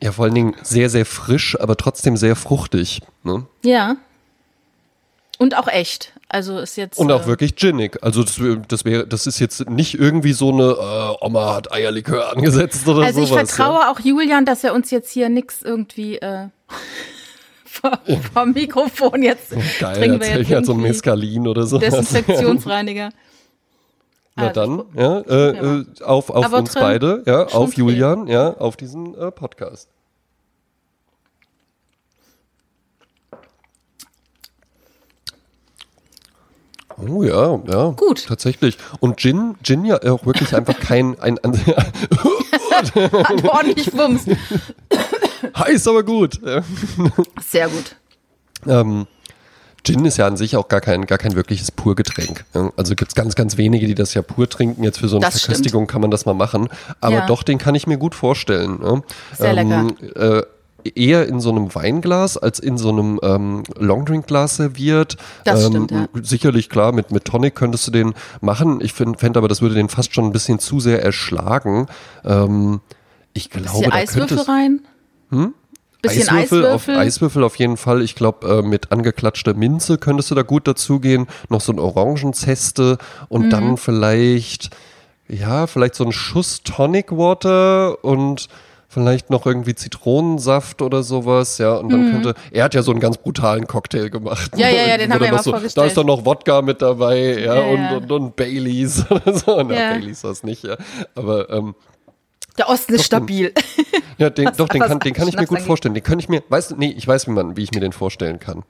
Ja, vor allen Dingen sehr, sehr frisch, aber trotzdem sehr fruchtig. Ne? Ja. Und auch echt. Also ist jetzt. Und auch äh, wirklich ginnig. Also das, das wäre, das ist jetzt nicht irgendwie so eine äh, Oma hat Eierlikör angesetzt oder Also ich sowas. vertraue auch Julian, dass er uns jetzt hier nichts irgendwie äh, vom, vom Mikrofon jetzt ja. Geil, trinken wir jetzt ich halt so ein Mescalin oder so. Desinfektionsreiniger. Na Also, dann, ja, äh, äh, auf, auf Aber uns drin. beide, ja, Schon auf. Julian, ja, auf diesen äh, Podcast. Oh ja, ja. Gut. Tatsächlich. Und Gin, Gin ja auch wirklich einfach kein, ein, ein Hat ordentlich Wumms. heiß, aber gut. Sehr gut. Ähm, Gin ist ja an sich auch gar kein, gar kein wirkliches Purgetränk. Ja, Also gibt es ganz, ganz wenige, die das ja pur trinken. Jetzt für so eine Das Verköstigung kann man das mal machen. Aber Ja. doch, den kann ich mir gut vorstellen. Ja. Sehr lecker. Äh, eher in so einem Weinglas als in so einem ähm, Longdrinkglas serviert. Das ähm, stimmt, ja. Sicherlich, klar, mit, mit Tonic könntest du den machen. Ich fände aber, das würde den fast schon ein bisschen zu sehr erschlagen. Ähm, ich glaube, Bisschen da Eiswürfel rein? Hm? Bisschen Eiswürfel, Eiswürfel. Auf, Eiswürfel auf jeden Fall. Ich glaube, äh, mit angeklatschter Minze könntest du da gut dazugehen. Noch so ein Orangenzeste und Mhm. dann vielleicht, ja, vielleicht so ein Schuss Tonic Water und vielleicht noch irgendwie Zitronensaft oder sowas, ja, und dann könnte, er hat ja so einen ganz brutalen Cocktail gemacht. Mhm. Ja, ja, ja, den haben wir dann ja mal Da vorgestellt. ist doch noch Wodka mit dabei, ja, Ja, und, ja. Und, und Baileys oder so. Na, Ja. Baileys war es nicht, ja. Aber, ähm, Der Osten ist stabil. ja, den, Was- doch, den kann, den kann ich mir gut angeht. vorstellen. Den kann ich mir, weißt du, nee, ich weiß, wie man, wie ich mir den vorstellen kann.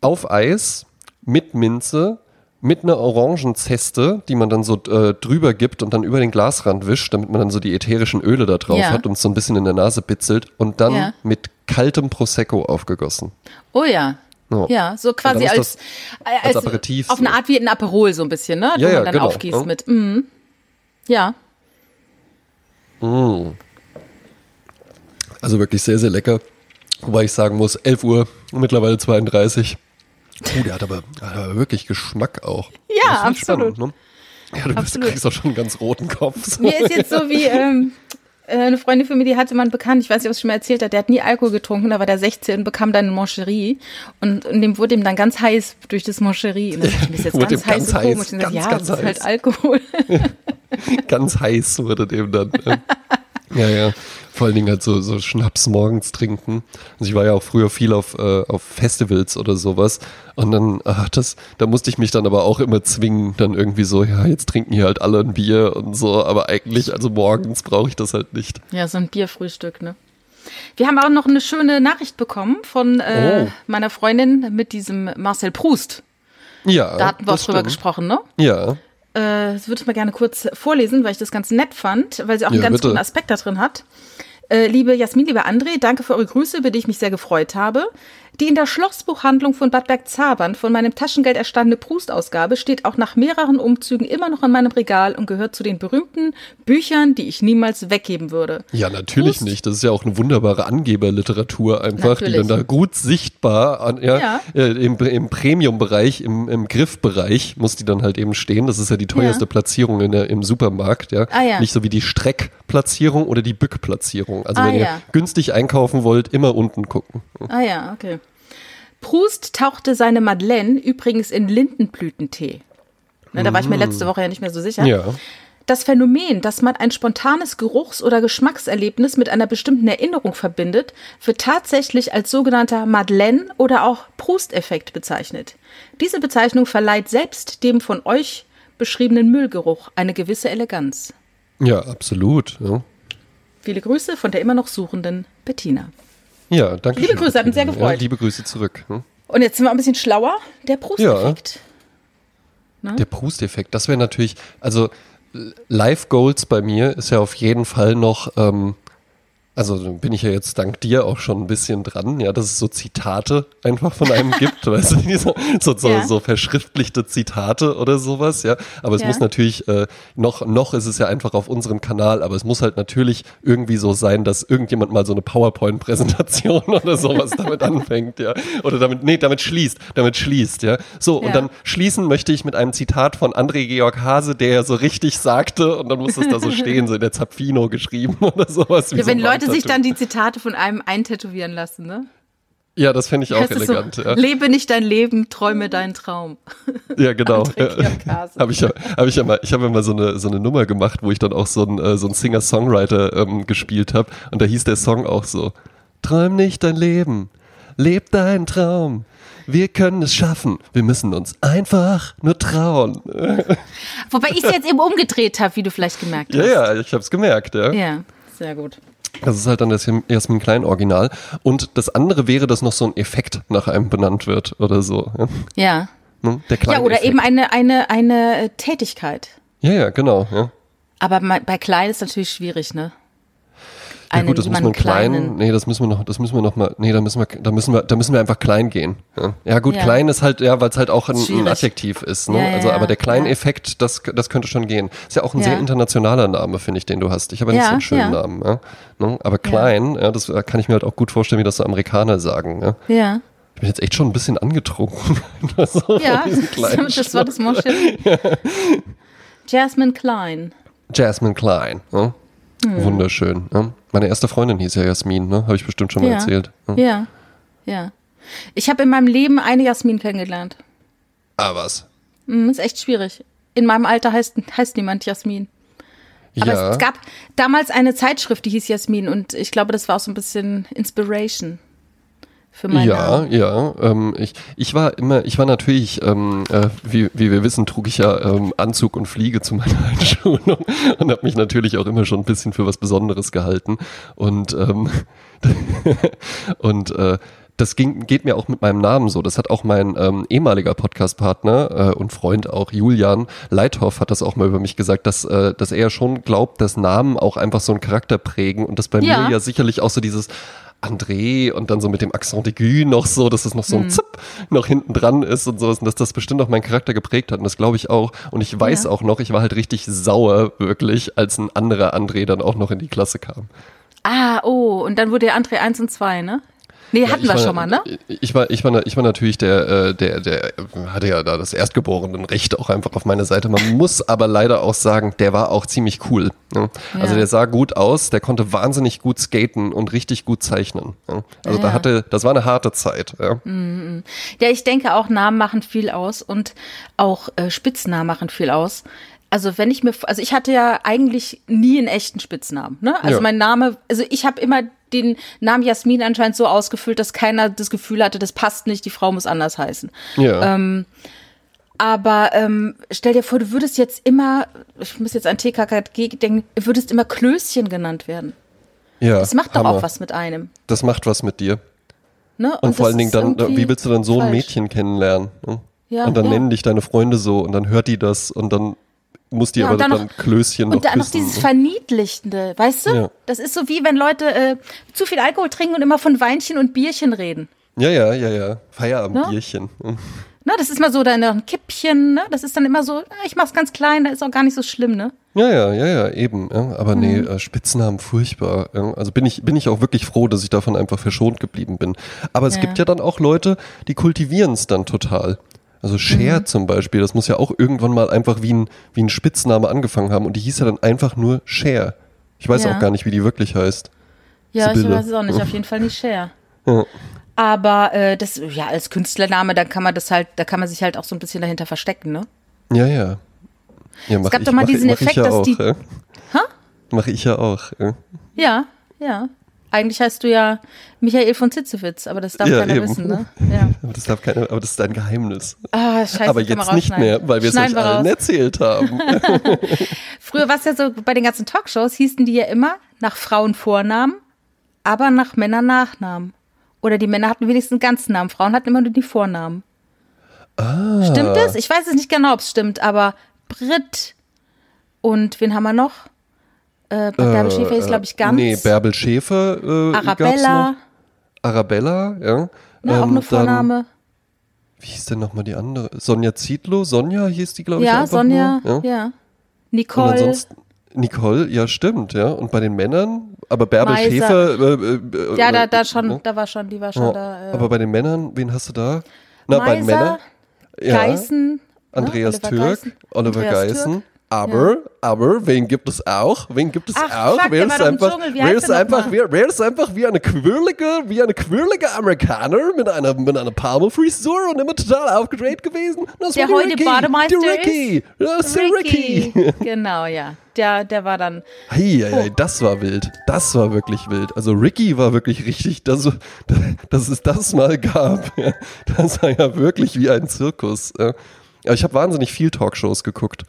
Auf Eis, mit Minze, mit einer Orangenzeste, die man dann so äh, drüber gibt und dann über den Glasrand wischt, damit man dann so die ätherischen Öle da drauf Ja. hat und es so ein bisschen in der Nase bitzelt und dann Ja. mit kaltem Prosecco aufgegossen. Oh ja. Ja. Ja, so quasi als, das als Aperitif Auf eine so. Art wie ein Aperol so ein bisschen, ne? Ja, Wo ja, man dann genau. aufgießt Ja. mit. Mhm. Ja. Also wirklich sehr, sehr lecker. Wobei ich sagen muss, 11 Uhr, mittlerweile 32. Oh, der hat aber, hat aber wirklich Geschmack auch. Ja, absolut. Spannend, ne? Ja, du, bist, kriegst auch schon einen ganz roten Kopf. So. Mir ist jetzt so wie ähm, äh, eine Freundin von mir, die hatte mal einen Bekannten, ich weiß nicht, ob es schon mal erzählt hat, der hat nie Alkohol getrunken, da war der 16 und bekam dann eine Moncherie und, und dem wurde ihm dann ganz heiß durch das Moncherie. Und dann dachte ich ist jetzt Wurde ganz heiß und heiß, komisch. Und ganz, ja, ganz das ist halt heiß. Alkohol. Ganz heiß wurde dem dann. ne? ja, ja. Vor allen Dingen halt so, so Schnaps morgens trinken. Also ich war ja auch früher viel auf, äh, auf Festivals oder sowas. Und dann, ach, das, da musste ich mich dann aber auch immer zwingen, dann irgendwie so, ja, jetzt trinken hier halt alle ein Bier und so. Aber eigentlich, also morgens brauche ich das halt nicht. Ja, so ein Bierfrühstück, ne? Wir haben auch noch eine schöne Nachricht bekommen von äh, Oh. meiner Freundin mit diesem Marcel Proust. Ja. Da hatten wir auch drüber gesprochen, ne? Ja. Äh, das würde ich mal gerne kurz vorlesen, weil ich das ganz nett fand, weil sie auch einen Ja, ganz bitte. guten Aspekt da drin hat. Äh, liebe Jasmin, lieber André, danke für eure Grüße, über die ich mich sehr gefreut habe. Die in der Schlossbuchhandlung von Bad Bergzabern von meinem Taschengeld erstandene Proust-Ausgabe steht auch nach mehreren Umzügen immer noch in meinem Regal und gehört zu den berühmten Büchern, die ich niemals weggeben würde. Ja, natürlich Proust. nicht. Das ist ja auch eine wunderbare Angeberliteratur einfach, die Natürlich. dann da gut sichtbar an, ja, Ja. Äh, im, im Premium-Bereich, im, im Griffbereich muss die dann halt eben stehen. Das ist ja die teuerste Ja. Platzierung in der, im Supermarkt, ja. Ah, ja. Nicht so wie die Streckplatzierung oder die Bückplatzierung. Also Ah, wenn ihr günstig einkaufen wollt, immer unten gucken. Ah ja, okay. Proust tauchte seine Madeleine übrigens in Lindenblütentee. Ne, da war ich mir letzte Woche ja nicht mehr so sicher. Ja. Das Phänomen, dass man ein spontanes Geruchs- oder Geschmackserlebnis mit einer bestimmten Erinnerung verbindet, wird tatsächlich als sogenannter Madeleine oder auch Proust-Effekt bezeichnet. Diese Bezeichnung verleiht selbst dem von euch beschriebenen Müllgeruch eine gewisse Eleganz. Ja, absolut. Ja, Viele Grüße von der immer noch suchenden Bettina. Ja danke Liebe schön. Grüße, hat uns sehr Ja, gefreut. liebe Grüße zurück. hm? Und jetzt sind wir ein bisschen schlauer. Der Proust-Effekt. Der Proust-Effekt, das wäre natürlich, also Live Goals bei mir ist ja auf jeden Fall noch, ähm, also bin ich ja jetzt dank dir auch schon ein bisschen dran, ja, dass es so Zitate einfach von einem gibt, weißt du, diese, so, so, Ja. so verschriftlichte Zitate oder sowas, ja. Aber es Ja. muss natürlich, äh, noch, noch ist es ja einfach auf unserem Kanal, aber es muss halt natürlich irgendwie so sein, dass irgendjemand mal so eine PowerPoint-Präsentation oder sowas damit anfängt, ja. Oder damit, nee, damit schließt, damit schließt, ja. So, Ja. und dann schließen möchte ich mit einem Zitat von André Georg Hase, der ja so richtig sagte, und dann muss es da so stehen, so in der Zapfino geschrieben oder sowas. wie so Leute sich dann die Zitate von einem eintätowieren lassen, ne? Ja, das fände ich auch elegant. So, ja. Lebe nicht dein Leben, träume deinen Traum. Ja, genau. Habe ich ja, habe ich ja mal, ich habe ja mal so eine so eine Nummer gemacht, wo ich dann auch so ein äh, so ein Singer-Songwriter ähm, gespielt habe und da hieß der Song auch so: Träum nicht dein Leben, leb deinen Traum. Wir können es schaffen. Wir müssen uns einfach nur trauen. Wobei ich es jetzt eben umgedreht habe, wie du vielleicht gemerkt Ja, hast. ja, ich habe es gemerkt. Ja. Ja, sehr gut. Das ist halt dann das Jasmin Klein Original. Und das andere wäre, dass noch so ein Effekt nach einem benannt wird oder so. Ja, Ja. Ne? Der Ja, kleine oder eben eine, eine, eine Tätigkeit. Ja, ja, genau. Ja. Aber bei klein ist natürlich schwierig, ne? Einen, ja gut, das muss man klein, kleinen. nee, das müssen wir noch, das müssen wir noch mal, nee, da müssen wir, da müssen wir, da müssen wir einfach klein gehen. Ja, ja gut, Ja. klein ist halt, ja, weil es halt auch ein, ein. Adjektiv ist, ne? Also, aber der kleine ja. Effekt, das, das könnte schon gehen. Ist ja auch ein sehr internationaler Name, finde ich, den du hast. Ich habe ja nicht so einen schönen. Namen, ja? ne? Aber klein, ja. das kann ich mir halt auch gut vorstellen, wie das so Amerikaner sagen, ja? Ich bin jetzt echt schon ein bisschen angetrunken. so Ja, das war das Moschel. Jasmine Klein. Jasmine Klein. Ne? Hm. Wunderschön. Ne? Meine erste Freundin hieß ja Jasmin, ne? Habe ich bestimmt schon mal Ja. erzählt. Ne? Ja. Ja. Ich habe in meinem Leben eine Jasmin kennengelernt. Ah, was? Hm, ist echt schwierig. In meinem Alter heißt, heißt niemand Jasmin. Aber ja. es gab damals eine Zeitschrift, die hieß Jasmin und ich glaube, das war auch so ein bisschen Inspiration für meinen ja, ja. Ähm, ich, ich war immer, ich war natürlich, ähm, äh, wie, wie wir wissen, trug ich ja ähm, Anzug und Fliege zu meiner Einschulung und habe mich natürlich auch immer schon ein bisschen für was Besonderes gehalten. Und, ähm, und äh, das ging, geht mir auch mit meinem Namen so. Das hat auch mein ähm, ehemaliger Podcast-Partner äh, und Freund auch, Julian Leithoff, hat das auch mal über mich gesagt, dass, äh, dass er schon glaubt, dass Namen auch einfach so einen Charakter prägen und dass bei Ja. mir ja sicherlich auch so dieses André und dann so mit dem Accent aigu noch so, dass es noch so ein Zip noch hinten dran ist und sowas und dass das bestimmt auch meinen Charakter geprägt hat und das glaube ich auch und ich weiß Ja. auch noch, ich war halt richtig sauer wirklich, als ein anderer André dann auch noch in die Klasse kam. Ah, oh, und dann wurde der André 1 und 2, ne? Nee, hatten ich wir war, schon mal, ne? Ich war, ich war, ich war natürlich der, äh, der, der hatte ja da das Erstgeborenenrecht auch einfach auf meiner Seite. Man muss aber leider auch sagen, der war auch ziemlich cool. Ne? Also Ja. der sah gut aus, der konnte wahnsinnig gut skaten und richtig gut zeichnen. Ne? Also Ja. da hatte, das war eine harte Zeit. Ja. Ja, ich denke auch, Namen machen viel aus und auch äh, Spitznamen machen viel aus. Also wenn ich mir, also ich hatte ja eigentlich nie einen echten Spitznamen. Ne? Also Ja. mein Name, also ich habe immer den Namen Jasmin anscheinend so ausgefüllt, dass keiner das Gefühl hatte, das passt nicht, die Frau muss anders heißen. Ja. Ähm, aber ähm, stell dir vor, du würdest jetzt immer, ich muss jetzt an TKKG denken, würdest immer Klößchen genannt werden. ja. Das macht doch Hammer. auch was mit einem. Das macht was mit dir. Ne? Und, vor das allen Dingen dann, irgendwie wie willst du dann so ein falsch. Mädchen kennenlernen? Ne? Ja, und dann ja. nennen dich deine Freunde so und dann hört die das und dann muss die Ja, aber dann dann, noch- Klößchen noch Und dann noch dieses Verniedlichende, weißt du? Ja. Das ist so wie wenn Leute äh, zu viel Alkohol trinken und immer von Weinchen und Bierchen reden. ja, ja, ja, ja. Feierabendbierchen. Mhm. Na, das ist mal so ein Kippchen, ne? Das ist dann immer so, ah, ich mach's ganz klein, da ist auch gar nicht so schlimm, ne? Ja, ja, ja, ja, eben. Ja. Aber nee, Mhm. äh, Spitznamen furchtbar. Ja. Also bin ich, bin ich auch wirklich froh, dass ich davon einfach verschont geblieben bin. Aber es Ja. gibt ja dann auch Leute, die kultivieren es dann total. Also Cher Mhm. zum Beispiel, das muss ja auch irgendwann mal einfach wie ein, wie ein Spitzname angefangen haben und die hieß ja dann einfach nur Cher. Ich weiß Ja. auch gar nicht, wie die wirklich heißt. Ja, ich Sibylle. weiß es auch nicht, auf jeden Fall nicht Cher. Ja. Aber äh, das, ja, als Künstlername, dann kann man das halt, da kann man sich halt auch so ein bisschen dahinter verstecken, ne? Ja, ja. ja mach gab ich, doch mal mach, diesen mach ich Effekt, ja dass auch, die- Ja. Mache ich ja auch. Ja. Ja, ja. Eigentlich heißt du ja Michael von Zitzewitz, aber das darf Ja, keiner eben. wissen, ne? Ja. Aber das darf keine, aber das ist ein Geheimnis. Ah, scheiße, aber jetzt nicht mehr, weil wir es euch wir allen raus. erzählt haben. Früher war es ja so, bei den ganzen Talkshows hießen die ja immer nach Frauen Vornamen, aber nach Männern Nachnamen. Oder die Männer hatten wenigstens einen ganzen Namen, Frauen hatten immer nur die Vornamen. Ah. Stimmt es? Ich weiß es nicht genau, ob es stimmt, aber Brit und wen haben wir noch? Äh, bei Bärbel Schäfer ist, glaube ich, ganz. Nee, Bärbel Schäfer. Äh, Arabella. Arabella, ja. ne, auch Ähm, eine Vorname. Dann, wie hieß denn nochmal die andere? Sonja Zietlow? Sonja hieß die, glaube ich, Ja, einfach Sonja, nur. Ja. ja. Nicole. ansonsten, Nicole, ja, stimmt, ja. Und bei den Männern, aber Bärbel Meiser. Schäfer. Äh, äh, ja, da, äh, da schon, ne? da war schon, die war schon Ja, da. Äh, aber bei den Männern, wen hast du da? Na, bei den Meiser, Männern. Ja, Geißen. ne, Andreas Oliver Türk, Geißen. Oliver Andreas Geißen. Türk. Aber, aber, wen gibt es auch? Wen gibt es Ach, auch? fuck, wer ist einfach, wer ist einfach, wer, wer ist einfach wie eine quirlige, wie eine quirlige Amerikaner mit einer, mit einer Palmefrisur und immer total aufgedreht gewesen? Das Der heute Ricky. Bademeister die Ricky. Das ist der Ricky. genau, ja. Der, der war dann. Hei, hei, Oh. das war wild. Das war wirklich wild. Also Ricky war wirklich richtig, dass, dass es das mal gab. Ja. Das war ja wirklich wie ein Zirkus. ja. Aber ich habe wahnsinnig viel Talkshows geguckt.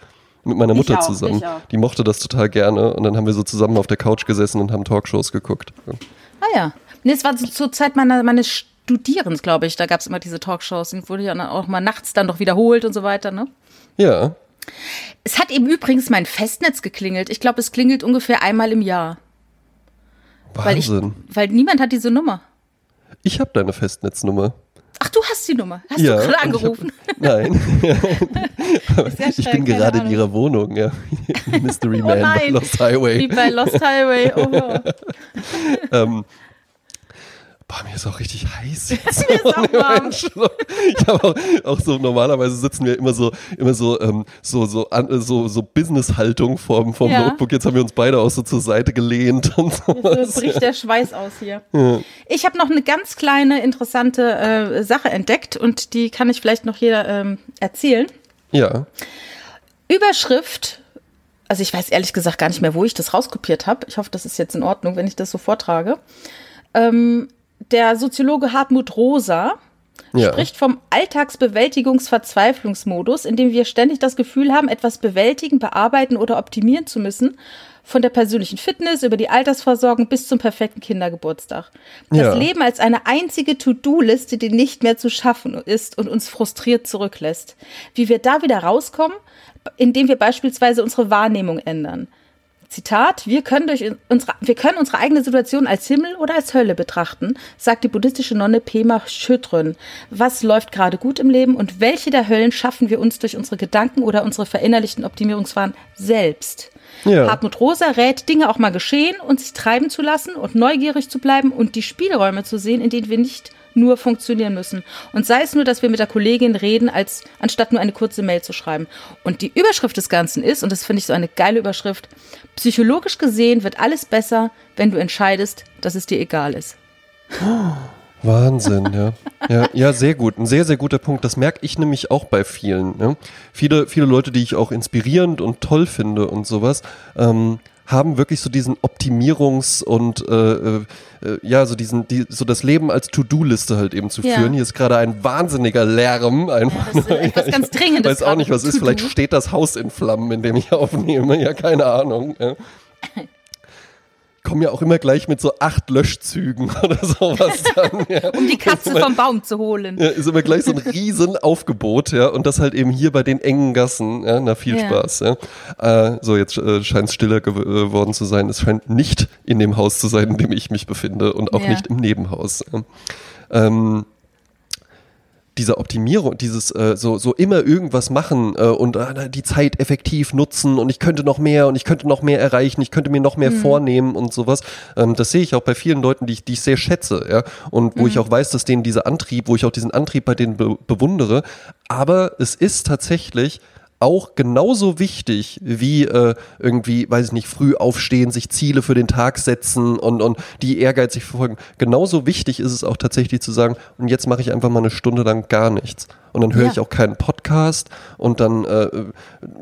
Mit meiner Mutter auch, zusammen. Die mochte das total gerne. Und dann haben wir so zusammen auf der Couch gesessen und haben Talkshows geguckt. Ja. Ah ja. Nee, es war so zur Zeit meiner, meines Studierens, glaube ich. Da gab es immer diese Talkshows und wurde ja auch mal nachts dann doch wiederholt und so weiter, ne? Ja. Es hat eben übrigens mein Festnetz geklingelt. Ich glaube, es klingelt ungefähr einmal im Jahr. Weil, ich, Wahnsinn. weil niemand hat diese Nummer. Ich habe deine Festnetznummer. Du hast die Nummer. Hast ja, du gerade ich hab- angerufen? Nein. Ich bin gerade in Ahnung. ihrer Wohnung, ja. Mystery Oh Man bei nein. Lost Highway. Wie bei Lost Highway. Oh. Ähm, boah, mir ist auch richtig heiß jetzt. Mir ist auch warm. Ich habe auch, auch so, normalerweise sitzen wir immer so, immer so, ähm, so, so, an, so, so Business-Haltung vorm, vorm Ja. Notebook. Jetzt haben wir uns beide auch so zur Seite gelehnt und so. Jetzt bricht der Schweiß aus hier. Ich habe noch eine ganz kleine interessante äh, Sache entdeckt und die kann ich vielleicht noch hier ähm, erzählen. Ja. Überschrift, also ich weiß ehrlich gesagt gar nicht mehr, wo ich das rauskopiert habe. Ich hoffe, das ist jetzt in Ordnung, wenn ich das so vortrage. Ähm, der Soziologe Hartmut Rosa Ja. spricht vom Alltagsbewältigungsverzweiflungsmodus, in dem wir ständig das Gefühl haben, etwas bewältigen, bearbeiten oder optimieren zu müssen. Von der persönlichen Fitness über die Altersversorgung bis zum perfekten Kindergeburtstag. Das Ja. Leben als eine einzige To-Do-Liste, die nicht mehr zu schaffen ist und uns frustriert zurücklässt. Wie wir da wieder rauskommen, indem wir beispielsweise unsere Wahrnehmung ändern. Zitat, wir können, durch unsere, wir können unsere eigene Situation als Himmel oder als Hölle betrachten, sagt die buddhistische Nonne Pema Chödrön. Was läuft gerade gut im Leben und welche der Höllen schaffen wir uns durch unsere Gedanken oder unsere verinnerlichten Optimierungswahn selbst? Ja. Hartmut Rosa rät, Dinge auch mal geschehen und sich treiben zu lassen und neugierig zu bleiben und die Spielräume zu sehen, in denen wir nicht nur funktionieren müssen. Und sei es nur, dass wir mit der Kollegin reden, als anstatt nur eine kurze Mail zu schreiben. Und die Überschrift des Ganzen ist, und das finde ich so eine geile Überschrift, psychologisch gesehen wird alles besser, wenn du entscheidest, dass es dir egal ist. Wahnsinn, ja. ja. Ja, sehr gut. Ein sehr, sehr guter Punkt. Das merke ich nämlich auch bei vielen. Ne? Viele, viele Leute, die ich auch inspirierend und toll finde und sowas, ähm, haben wirklich so diesen Optimierungs- und äh, äh, äh, ja, so diesen, die, so das Leben als To-Do-Liste halt eben zu Ja. führen. Hier ist gerade ein wahnsinniger Lärm. Einfach, das ist etwas ganz Dringendes Ich weiß auch nicht, was ist. Vielleicht steht das Haus in Flammen, in dem ich aufnehme. Ja, keine Ahnung. Ja. Kommen ja auch immer gleich mit so acht Löschzügen oder sowas dann. Ja. Um die Katze vom Baum zu holen. Ja, ist immer gleich so ein riesen Aufgebot, ja, und das halt eben hier bei den engen Gassen, ja, na viel Ja. Spaß, ja. Äh, so, jetzt äh, scheint es stiller gew- geworden zu sein. Es scheint nicht in dem Haus zu sein, in dem ich mich befinde und auch nicht im Nebenhaus. Ähm, diese Optimierung, dieses äh, so, so immer irgendwas machen äh, und äh, die Zeit effektiv nutzen und ich könnte noch mehr und ich könnte noch mehr erreichen, ich könnte mir noch mehr vornehmen und sowas. Ähm, das sehe ich auch bei vielen Leuten, die ich, die ich sehr schätze, ja. Und wo ich auch weiß, dass denen dieser Antrieb, wo ich auch diesen Antrieb bei denen be bewundere. Aber es ist tatsächlich auch genauso wichtig wie äh, irgendwie, weiß ich nicht, früh aufstehen, sich Ziele für den Tag setzen und, und die ehrgeizig verfolgen. Genauso wichtig ist es auch tatsächlich zu sagen, und jetzt mache ich einfach mal eine Stunde lang gar nichts. Und dann höre Ja. ich auch keinen Podcast und dann, äh,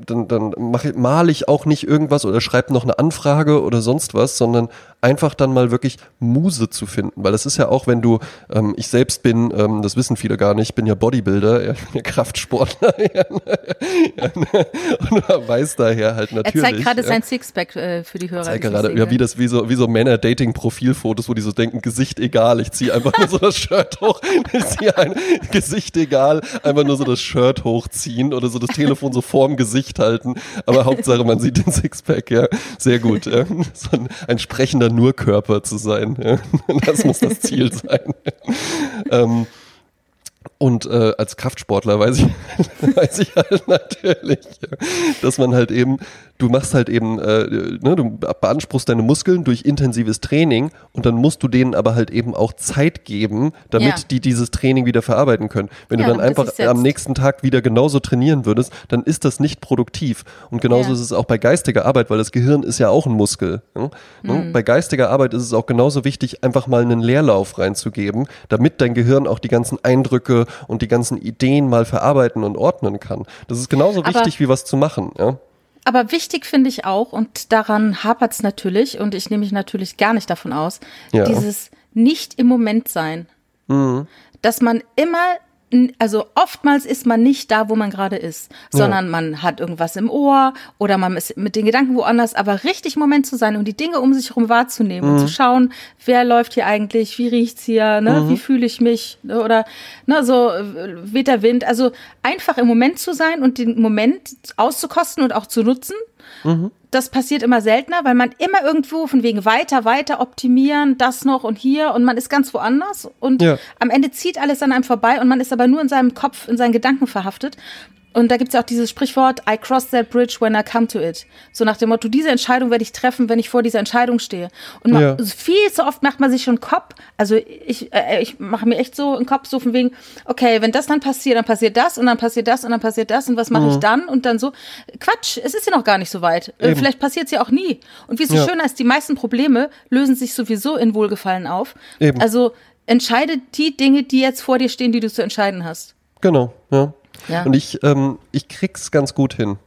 dann, dann male ich auch nicht irgendwas oder schreibe noch eine Anfrage oder sonst was, sondern einfach dann mal wirklich Muse zu finden. Weil das ist ja auch, wenn du, ähm, ich selbst bin, ähm, das wissen viele gar nicht, ich bin ja Bodybuilder, ja, ich bin ja Kraftsportler ja, und man weiß daher halt Er natürlich. zeigt gerade ja. sein Sixpack äh, für die Hörer. es gerade, ja, wie das, wie so, wie so Männer-Dating-Profilfotos, wo die so denken, Gesicht egal, ich ziehe einfach nur so das Shirt hoch, ich ziehe ein Gesicht egal, einfach nur so das Shirt hochziehen oder so das Telefon so vorm Gesicht halten, aber Hauptsache man sieht den Sixpack, ja, sehr gut, ja. so ein, ein sprechender Nurkörper zu sein, das muss das Ziel sein. ähm, und äh, als Kraftsportler weiß ich, weiß ich halt natürlich, ja, dass man halt eben, du machst halt eben, äh, ne, du beanspruchst deine Muskeln durch intensives Training und dann musst du denen aber halt eben auch Zeit geben, damit Ja. die dieses Training wieder verarbeiten können. Wenn Ja, du dann einfach am nächsten Tag wieder genauso trainieren würdest, dann ist das nicht produktiv. Und genauso ist es auch bei geistiger Arbeit, weil das Gehirn ist ja auch ein Muskel. Ne? Mhm. Bei geistiger Arbeit ist es auch genauso wichtig, einfach mal einen Leerlauf reinzugeben, damit dein Gehirn auch die ganzen Eindrücke und die ganzen Ideen mal verarbeiten und ordnen kann. Das ist genauso Aber- wichtig, wie was zu machen. Ja? Aber wichtig finde ich auch, und daran hapert es natürlich, und ich nehme mich natürlich gar nicht davon aus, Ja. dieses nicht im Moment sein. Mhm. Dass man immer, also oftmals ist man nicht da, wo man gerade ist, sondern man hat irgendwas im Ohr oder man ist mit den Gedanken woanders, aber richtig im Moment zu sein und die Dinge um sich herum wahrzunehmen Mhm. und zu schauen, wer läuft hier eigentlich, wie riecht's hier, ne, Mhm. wie fühle ich mich ne, oder ne, so äh, weht der Wind. Also einfach im Moment zu sein und den Moment auszukosten und auch zu nutzen Mhm. Das passiert immer seltener, weil man immer irgendwo von wegen weiter, weiter optimieren, das noch und hier und man ist ganz woanders und ja. am Ende zieht alles an einem vorbei und man ist aber nur in seinem Kopf, in seinen Gedanken verhaftet. Und da gibt's ja auch dieses Sprichwort, I cross that bridge when I come to it. So nach dem Motto, diese Entscheidung werde ich treffen, wenn ich vor dieser Entscheidung stehe. Und man, ja. viel zu oft macht man sich schon Kopf, also ich, äh, ich mache mir echt so einen Kopf so von wegen, okay, wenn das dann passiert, dann passiert das und dann passiert das und dann passiert das und was mache mhm. ich dann? Und dann so, Quatsch, es ist ja noch gar nicht so weit. Äh, Eben. Vielleicht passiert's ja auch nie. Und wie es so ja. schön ist, die meisten Probleme lösen sich sowieso in Wohlgefallen auf. Eben. Also entscheide die Dinge, die jetzt vor dir stehen, die du zu entscheiden hast. Genau, ja. Ja. Und ich, ähm, ich krieg's ganz gut hin.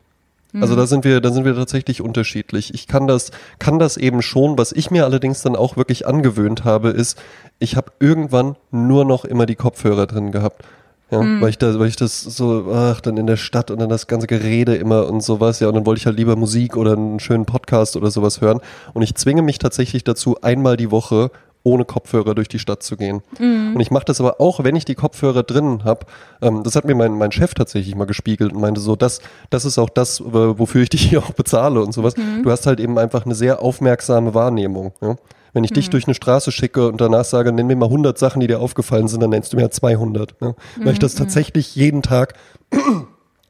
Also mhm. da sind wir, da sind wir tatsächlich unterschiedlich. Ich kann das, kann das eben schon. Was ich mir allerdings dann auch wirklich angewöhnt habe, ist, ich habe irgendwann nur noch immer die Kopfhörer drin gehabt. Ja, mhm. weil ich da, weil ich das so, ach, dann in der Stadt und dann das ganze Gerede immer und sowas, ja, und dann wollte ich halt lieber Musik oder einen schönen Podcast oder sowas hören. Und ich zwinge mich tatsächlich dazu, einmal die Woche ohne Kopfhörer durch die Stadt zu gehen. Mhm. Und ich mache das aber auch, wenn ich die Kopfhörer drin habe. Ähm, das hat mir mein, mein Chef tatsächlich mal gespiegelt und meinte so, das, das ist auch das, wofür ich dich hier auch bezahle und sowas. Mhm. Du hast halt eben einfach eine sehr aufmerksame Wahrnehmung. Ja? Wenn ich mhm. dich durch eine Straße schicke und danach sage, nenn mir mal 100 Sachen, die dir aufgefallen sind, dann nennst du mir 200. Ja? Weil ich das mhm. tatsächlich jeden Tag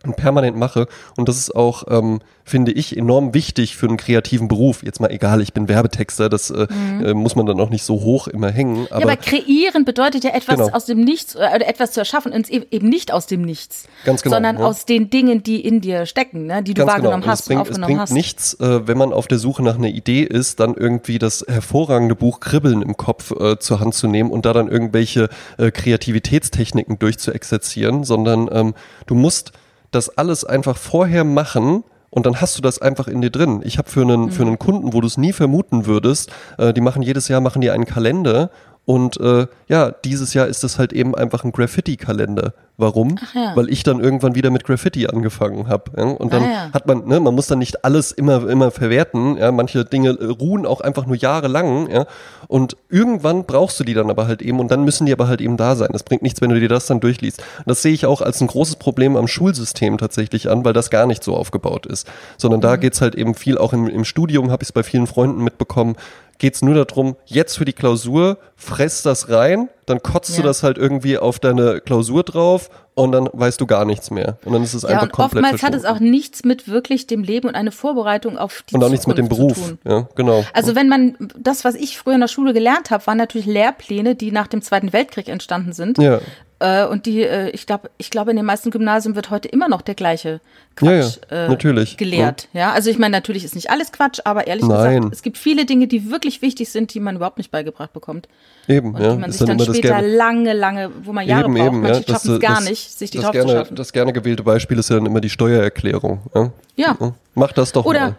und permanent mache. Und das ist auch, ähm, finde ich, enorm wichtig für einen kreativen Beruf. Jetzt mal egal, ich bin Werbetexter, das äh, mhm. äh, muss man dann auch nicht so hoch immer hängen. Aber, ja, aber kreieren bedeutet ja etwas genau. aus dem Nichts äh, oder etwas zu erschaffen und e-, eben nicht aus dem Nichts, Ganz genau, sondern ja. aus den Dingen, die in dir stecken, ne, die du Ganz genau. wahrgenommen genau. hast, es bringt, aufgenommen es bringt hast. nichts, äh, wenn man auf der Suche nach einer Idee ist, dann irgendwie das hervorragende Buch Kribbeln im Kopf äh, zur Hand zu nehmen und da dann irgendwelche äh, Kreativitätstechniken durchzuexerzieren, sondern ähm, du musst das alles einfach vorher machen und dann hast du das einfach in dir drin. Ich habe für einen, mhm. für einen Kunden, wo du es nie vermuten würdest, äh, die machen jedes Jahr machen die einen Kalender und äh, ja, dieses Jahr ist es halt eben einfach ein Graffiti-Kalender. Warum? Ja. Weil ich dann irgendwann wieder mit Graffiti angefangen habe. Ja? Und dann ah, ja. hat man, ne, man muss dann nicht alles immer, immer verwerten. Ja? Manche Dinge äh, ruhen auch einfach nur jahrelang. Ja? Und irgendwann brauchst du die dann aber halt eben und dann müssen die aber halt eben da sein. Das bringt nichts, wenn du dir das dann durchliest. Und das sehe ich auch als ein großes Problem am Schulsystem tatsächlich an, weil das gar nicht so aufgebaut ist. Sondern mhm. da geht's halt eben viel, auch im, im Studium habe ich es bei vielen Freunden mitbekommen, geht es nur darum, jetzt für die Klausur, fress das rein, dann kotzt ja. du das halt irgendwie auf deine Klausur drauf und dann weißt du gar nichts mehr. Und dann ist es ja, einfach und komplett Oftmals hat es auch nichts mit wirklich dem Leben und eine Vorbereitung auf die Und auch nichts mit dem Beruf. Ja, genau. Also wenn man, das, was ich früher in der Schule gelernt habe, waren natürlich Lehrpläne, die nach dem Zweiten Weltkrieg entstanden sind. Ja. Äh, und die, äh, ich glaube, ich glaube, in den meisten Gymnasien wird heute immer noch der gleiche Quatsch ja, ja, äh, natürlich. gelehrt. Ja. also ich meine, natürlich ist nicht alles Quatsch, aber ehrlich Nein. gesagt, es gibt viele Dinge, die wirklich wichtig sind, die man überhaupt nicht beigebracht bekommt. Eben, und ja. Die man sich dann, dann später lange, lange, wo man Jahre eben, braucht, eben, manche ja. schaffen es gar das, nicht, sich die drauf gerne, zu schaffen. Das gerne gewählte Beispiel ist ja dann immer die Steuererklärung. Ja. ja. Mach das doch Oder, mal.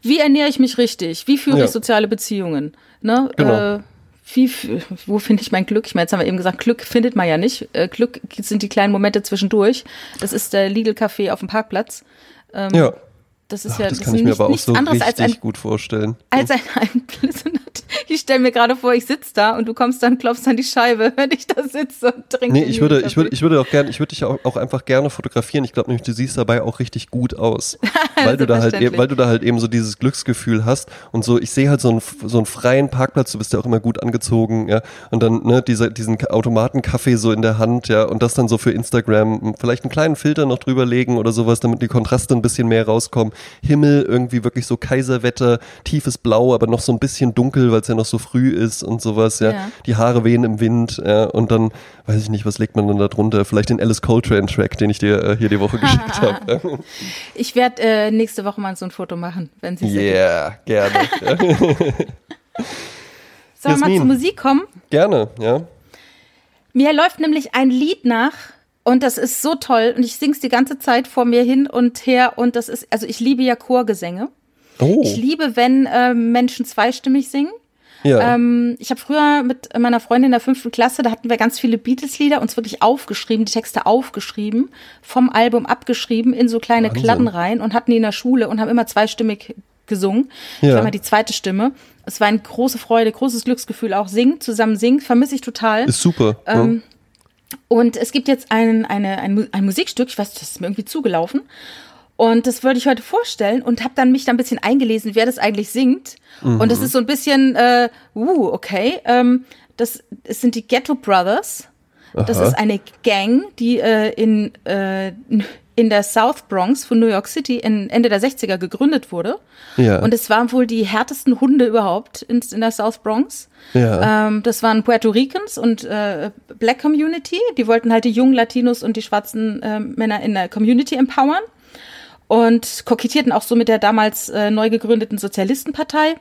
wie ernähre ich mich richtig? Wie führe ich soziale Beziehungen? Ne? Genau. Äh, wie, wo finde ich mein Glück? Ich meine, jetzt haben wir eben gesagt, Glück findet man ja nicht. Äh, Glück sind die kleinen Momente zwischendurch. Das ist der Lidl-Café auf dem Parkplatz. Ähm, ja. Das ist Ach, ja das, das kann ich mir aber auch so richtig ein, gut vorstellen. Als ein, ein Ich stelle mir gerade vor, ich sitze da und du kommst dann, klopfst an die Scheibe, wenn ich da sitze und trinke. Nee, ich würde, ich würde, ich würde auch gerne, ich würde dich auch, auch, einfach gerne fotografieren. Ich glaube nämlich, du siehst dabei auch richtig gut aus. weil du da halt, eben, weil du da halt eben so dieses Glücksgefühl hast und so, ich sehe halt so einen, so einen freien Parkplatz, du bist ja auch immer gut angezogen, ja, und dann, ne, dieser, diesen Automatenkaffee so in der Hand, ja, und das dann so für Instagram, vielleicht einen kleinen Filter noch drüber legen oder sowas, damit die Kontraste ein bisschen mehr rauskommen. Himmel irgendwie wirklich so Kaiserwetter, tiefes Blau, aber noch so ein bisschen dunkel, weil es ja noch so früh ist und sowas, ja. ja. Die Haare wehen im Wind, ja. Und dann, weiß ich nicht, was legt man dann da drunter? Vielleicht den Alice Coltrane Track, den ich dir äh, hier die Woche geschickt habe. Ich werde äh, nächste Woche mal so ein Foto machen, wenn Sie es Yeah, gerne. Sollen wir mal zur Musik kommen? Gerne, ja. Mir läuft nämlich ein Lied nach, und das ist so toll. Und ich sing's die ganze Zeit vor mir hin und her. Und das ist, also ich liebe ja Chorgesänge. Oh. Ich liebe, wenn äh, Menschen zweistimmig singen. Ja. Ähm, ich habe früher mit meiner Freundin in der fünften Klasse, da hatten wir ganz viele Beatles-Lieder, uns wirklich aufgeschrieben, die Texte aufgeschrieben, vom Album abgeschrieben in so kleine Wahnsinn. Kladden rein und hatten die in der Schule und haben immer zweistimmig gesungen. Ja. Ich war immer die zweite Stimme. Es war eine große Freude, großes Glücksgefühl auch. Singen, zusammen singen, vermisse ich total. Ist super. Ähm, ja. Und es gibt jetzt ein, eine, ein, ein Musikstück, ich weiß, das ist mir irgendwie zugelaufen. Und das wollte ich heute vorstellen und habe dann mich da ein bisschen eingelesen, wer das eigentlich singt. Mhm. Und das ist so ein bisschen, äh, uh, okay. Ähm, das, das sind die Ghetto Brothers. Das Aha. ist eine Gang, die äh, in, äh, in der South Bronx von New York City in Ende der 60er gegründet wurde. Ja. Und es waren wohl die härtesten Hunde überhaupt in, in der South Bronx. Ja. Ähm, das waren Puerto Ricans und äh, Black Community. Die wollten halt die jungen Latinos und die schwarzen äh, Männer in der Community empowern und kokettierten auch so mit der damals äh, neu gegründeten Sozialistenpartei.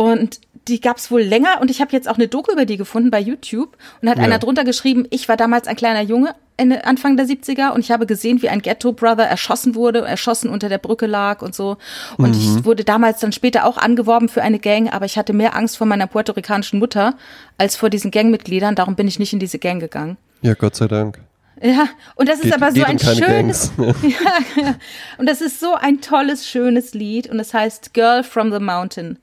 Und die gab es wohl länger und ich habe jetzt auch eine Doku über die gefunden bei YouTube und hat ja. einer drunter geschrieben, ich war damals ein kleiner Junge Ende, Anfang der 70er und ich habe gesehen, wie ein Ghetto Brother erschossen wurde, erschossen unter der Brücke lag und so. Und mhm. ich wurde damals dann später auch angeworben für eine Gang, aber ich hatte mehr Angst vor meiner puerto-ricanischen Mutter als vor diesen Gangmitgliedern, darum bin ich nicht in diese Gang gegangen. Ja, Gott sei Dank. Ja, und das ist aber so ein schönes, ja, ja, und das ist so ein tolles, schönes Lied und es heißt Girl from the Mountain.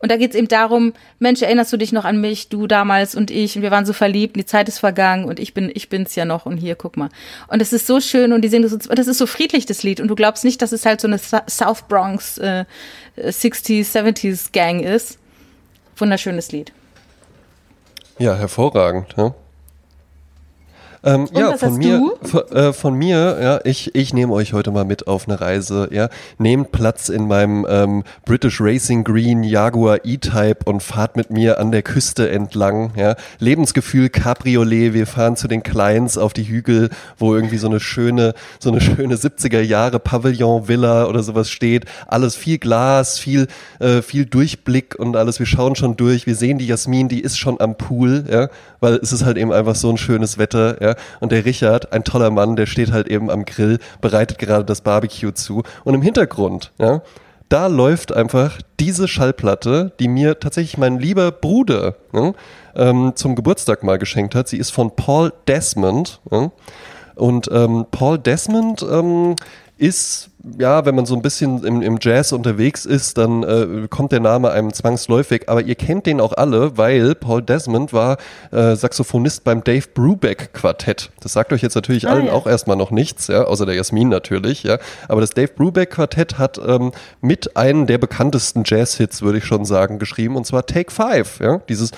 Und da geht es eben darum, Mensch, erinnerst du dich noch an mich, du damals und ich, und wir waren so verliebt, und die Zeit ist vergangen und ich bin, ich bin's ja noch und hier, guck mal. Und es ist so schön und die singen das, und das ist so friedlich, das Lied. Und du glaubst nicht, dass es halt so eine South Bronx äh, 60s, 70s Gang ist. Wunderschönes Lied. Ja, hervorragend. Ja. Ähm, ja, von mir, von, äh, von, mir, ja, ich, ich nehme euch heute mal mit auf eine Reise, ja. Nehmt Platz in meinem ähm, British Racing Green Jaguar E-Type und fahrt mit mir an der Küste entlang, ja. Lebensgefühl Cabriolet, wir fahren zu den Clients auf die Hügel, wo irgendwie so eine schöne, so eine schöne 70er Jahre Pavillon Villa oder sowas steht. Alles viel Glas, viel, äh, viel Durchblick und alles. Wir schauen schon durch, wir sehen die Jasmin, die ist schon am Pool, ja, weil es ist halt eben einfach so ein schönes Wetter, ja. Und der Richard, ein toller Mann, der steht halt eben am Grill, bereitet gerade das Barbecue zu. Und im Hintergrund, ja, da läuft einfach diese Schallplatte, die mir tatsächlich mein lieber Bruder ja, ähm, zum Geburtstag mal geschenkt hat. Sie ist von Paul Desmond. Ja. Und ähm, Paul Desmond ähm, ist ja, wenn man so ein bisschen im, im Jazz unterwegs ist, dann äh, kommt der Name einem zwangsläufig. Aber ihr kennt den auch alle, weil Paul Desmond war äh, Saxophonist beim Dave Brubeck Quartett. Das sagt euch jetzt natürlich ah, allen ja. auch erstmal noch nichts, ja, außer der Jasmin natürlich, ja. Aber das Dave Brubeck Quartett hat ähm, mit einem der bekanntesten Jazz-Hits, würde ich schon sagen, geschrieben, und zwar Take Five, ja. Dieses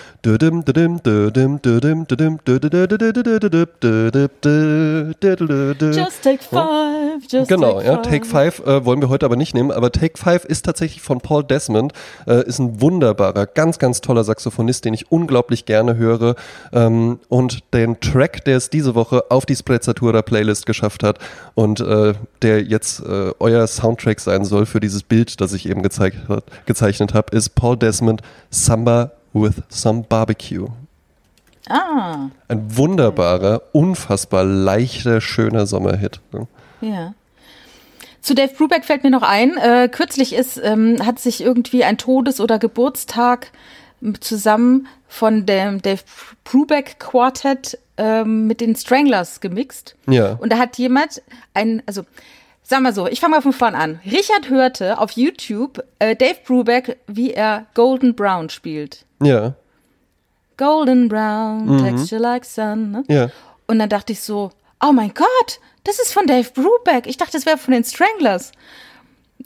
Just Take Five, just Genau, ja, Take Five äh, wollen wir heute aber nicht nehmen, aber Take Five ist tatsächlich von Paul Desmond, äh, ist ein wunderbarer, ganz, ganz toller Saxophonist, den ich unglaublich gerne höre. Ähm, und den Track, der es diese Woche auf die Sprezzatura Playlist geschafft hat und äh, der jetzt äh, euer Soundtrack sein soll für dieses Bild, das ich eben gezeigt, gezeichnet habe, ist Paul Desmond Samba with some Barbecue. Ah. Ein wunderbarer, unfassbar leichter, schöner Sommerhit. Ja. Zu Dave Brubeck fällt mir noch ein, äh, kürzlich ist, ähm, hat sich irgendwie ein Todes- oder Geburtstag zusammen von dem Dave Brubeck Quartet ähm, mit den Stranglers gemixt. Ja. Und da hat jemand ein, also sagen wir so, ich fange mal von vorn an. Richard hörte auf YouTube äh, Dave Brubeck, wie er Golden Brown spielt. Ja. Golden Brown, mhm. texture like sun. Ne? Ja. Und dann dachte ich so, oh mein Gott, das ist von Dave Brubeck. Ich dachte, das wäre von den Stranglers.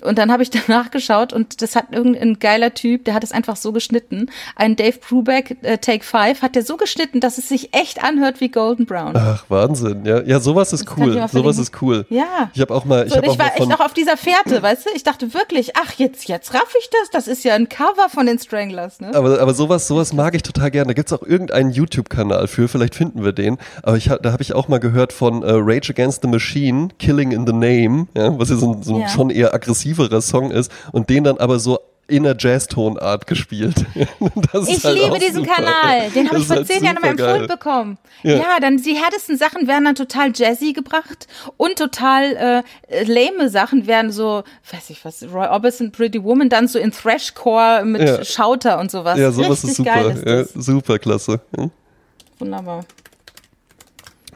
Und dann habe ich danach geschaut und das hat irgendein geiler Typ, der hat es einfach so geschnitten. Ein Dave Brubeck äh, Take 5 hat der so geschnitten, dass es sich echt anhört wie Golden Brown. Ach, Wahnsinn. Ja, ja sowas ist das cool. Sowas ist cool. Ja. Ich habe auch mal. Ich, so, ich war echt noch auf dieser Fährte, weißt du? Ich dachte wirklich, ach, jetzt, jetzt raff ich das. Das ist ja ein Cover von den Stranglers, ne? Aber, aber sowas, sowas mag ich total gerne. Da gibt es auch irgendeinen YouTube-Kanal für, vielleicht finden wir den. Aber ich, da habe ich auch mal gehört von äh, Rage Against the Machine, Killing in the Name, ja, was ja so, so ja. schon eher aggressiverer Song ist und den dann aber so in der Jazz-Tonart gespielt. ich halt liebe diesen super. Kanal. Den habe ich vor halt zehn Jahren meinem Pult bekommen. Ja. ja. dann die härtesten Sachen werden dann total jazzy gebracht und total äh, lame Sachen werden so, weiß ich was, Roy Orbison, Pretty Woman, dann so in Thrashcore mit ja. Schauter und sowas. Ja, sowas Richtig ist super. Ist ja, super klasse. Hm? Wunderbar.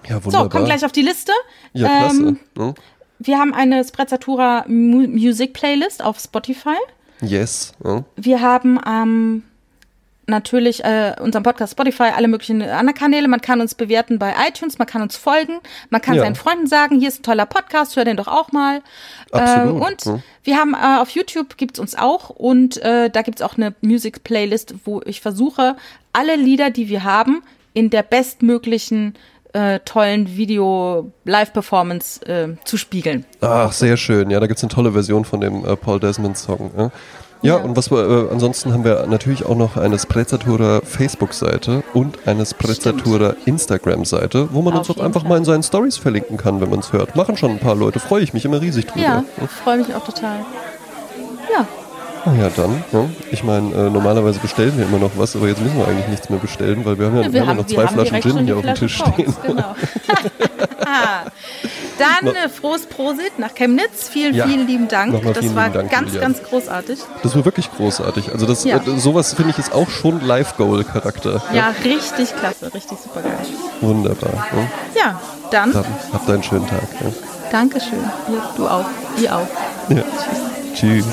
Ja, wunderbar. So, komm gleich auf die Liste. Ja, klasse. Ähm, hm? Wir haben eine Sprezzatura Music Playlist auf Spotify. Yes. Ja. Wir haben am natürlich äh, unseren Podcast Spotify, alle möglichen anderen Kanäle. Man kann uns bewerten bei iTunes, man kann uns folgen, man kann Ja. seinen Freunden sagen, hier ist ein toller Podcast, hör den doch auch mal. Absolut, Äh, und ja. wir haben äh, auf YouTube gibt's uns auch und äh, da gibt's auch eine Music Playlist, wo ich versuche, alle Lieder, die wir haben, in der bestmöglichen äh, tollen Video-Live-Performance äh, zu spiegeln. Ach, sehr schön. Ja, da gibt's eine tolle Version von dem äh, Paul Desmond-Song. Ja. Ja, Ja. und was wir, äh, ansonsten haben wir natürlich auch noch eine Sprezzatura Facebook-Seite und eine Sprezzatura Instagram-Seite, wo man Auf uns auch einfach Fall. mal in seinen Stories verlinken kann, wenn man es hört. Machen schon ein paar Leute, freue ich mich immer riesig drüber. Ja, freue mich auch total. Ja, Ah ja, dann. Ja. Ich meine, äh, normalerweise bestellen wir immer noch was, aber jetzt müssen wir eigentlich nichts mehr bestellen, weil wir haben ja, wir haben ja noch zwei Flaschen Gin hier die auf dem Tisch vor stehen. Genau. Dann äh, frohes Prosit nach Chemnitz. Vielen, Ja. vielen lieben Dank. Nochmal das vielen war Dank, ganz, Julian. ganz großartig. Das war wirklich großartig. Also das, Ja. äh, sowas finde ich ist auch schon Live-Goal-Charakter. Ja, richtig klasse, richtig super geil. Wunderbar. Ja. Ja, dann, Dann habt einen schönen Tag. Ja. Dankeschön. Ja, du auch. Ihr auch. Ja. Tschüss. Tschüss.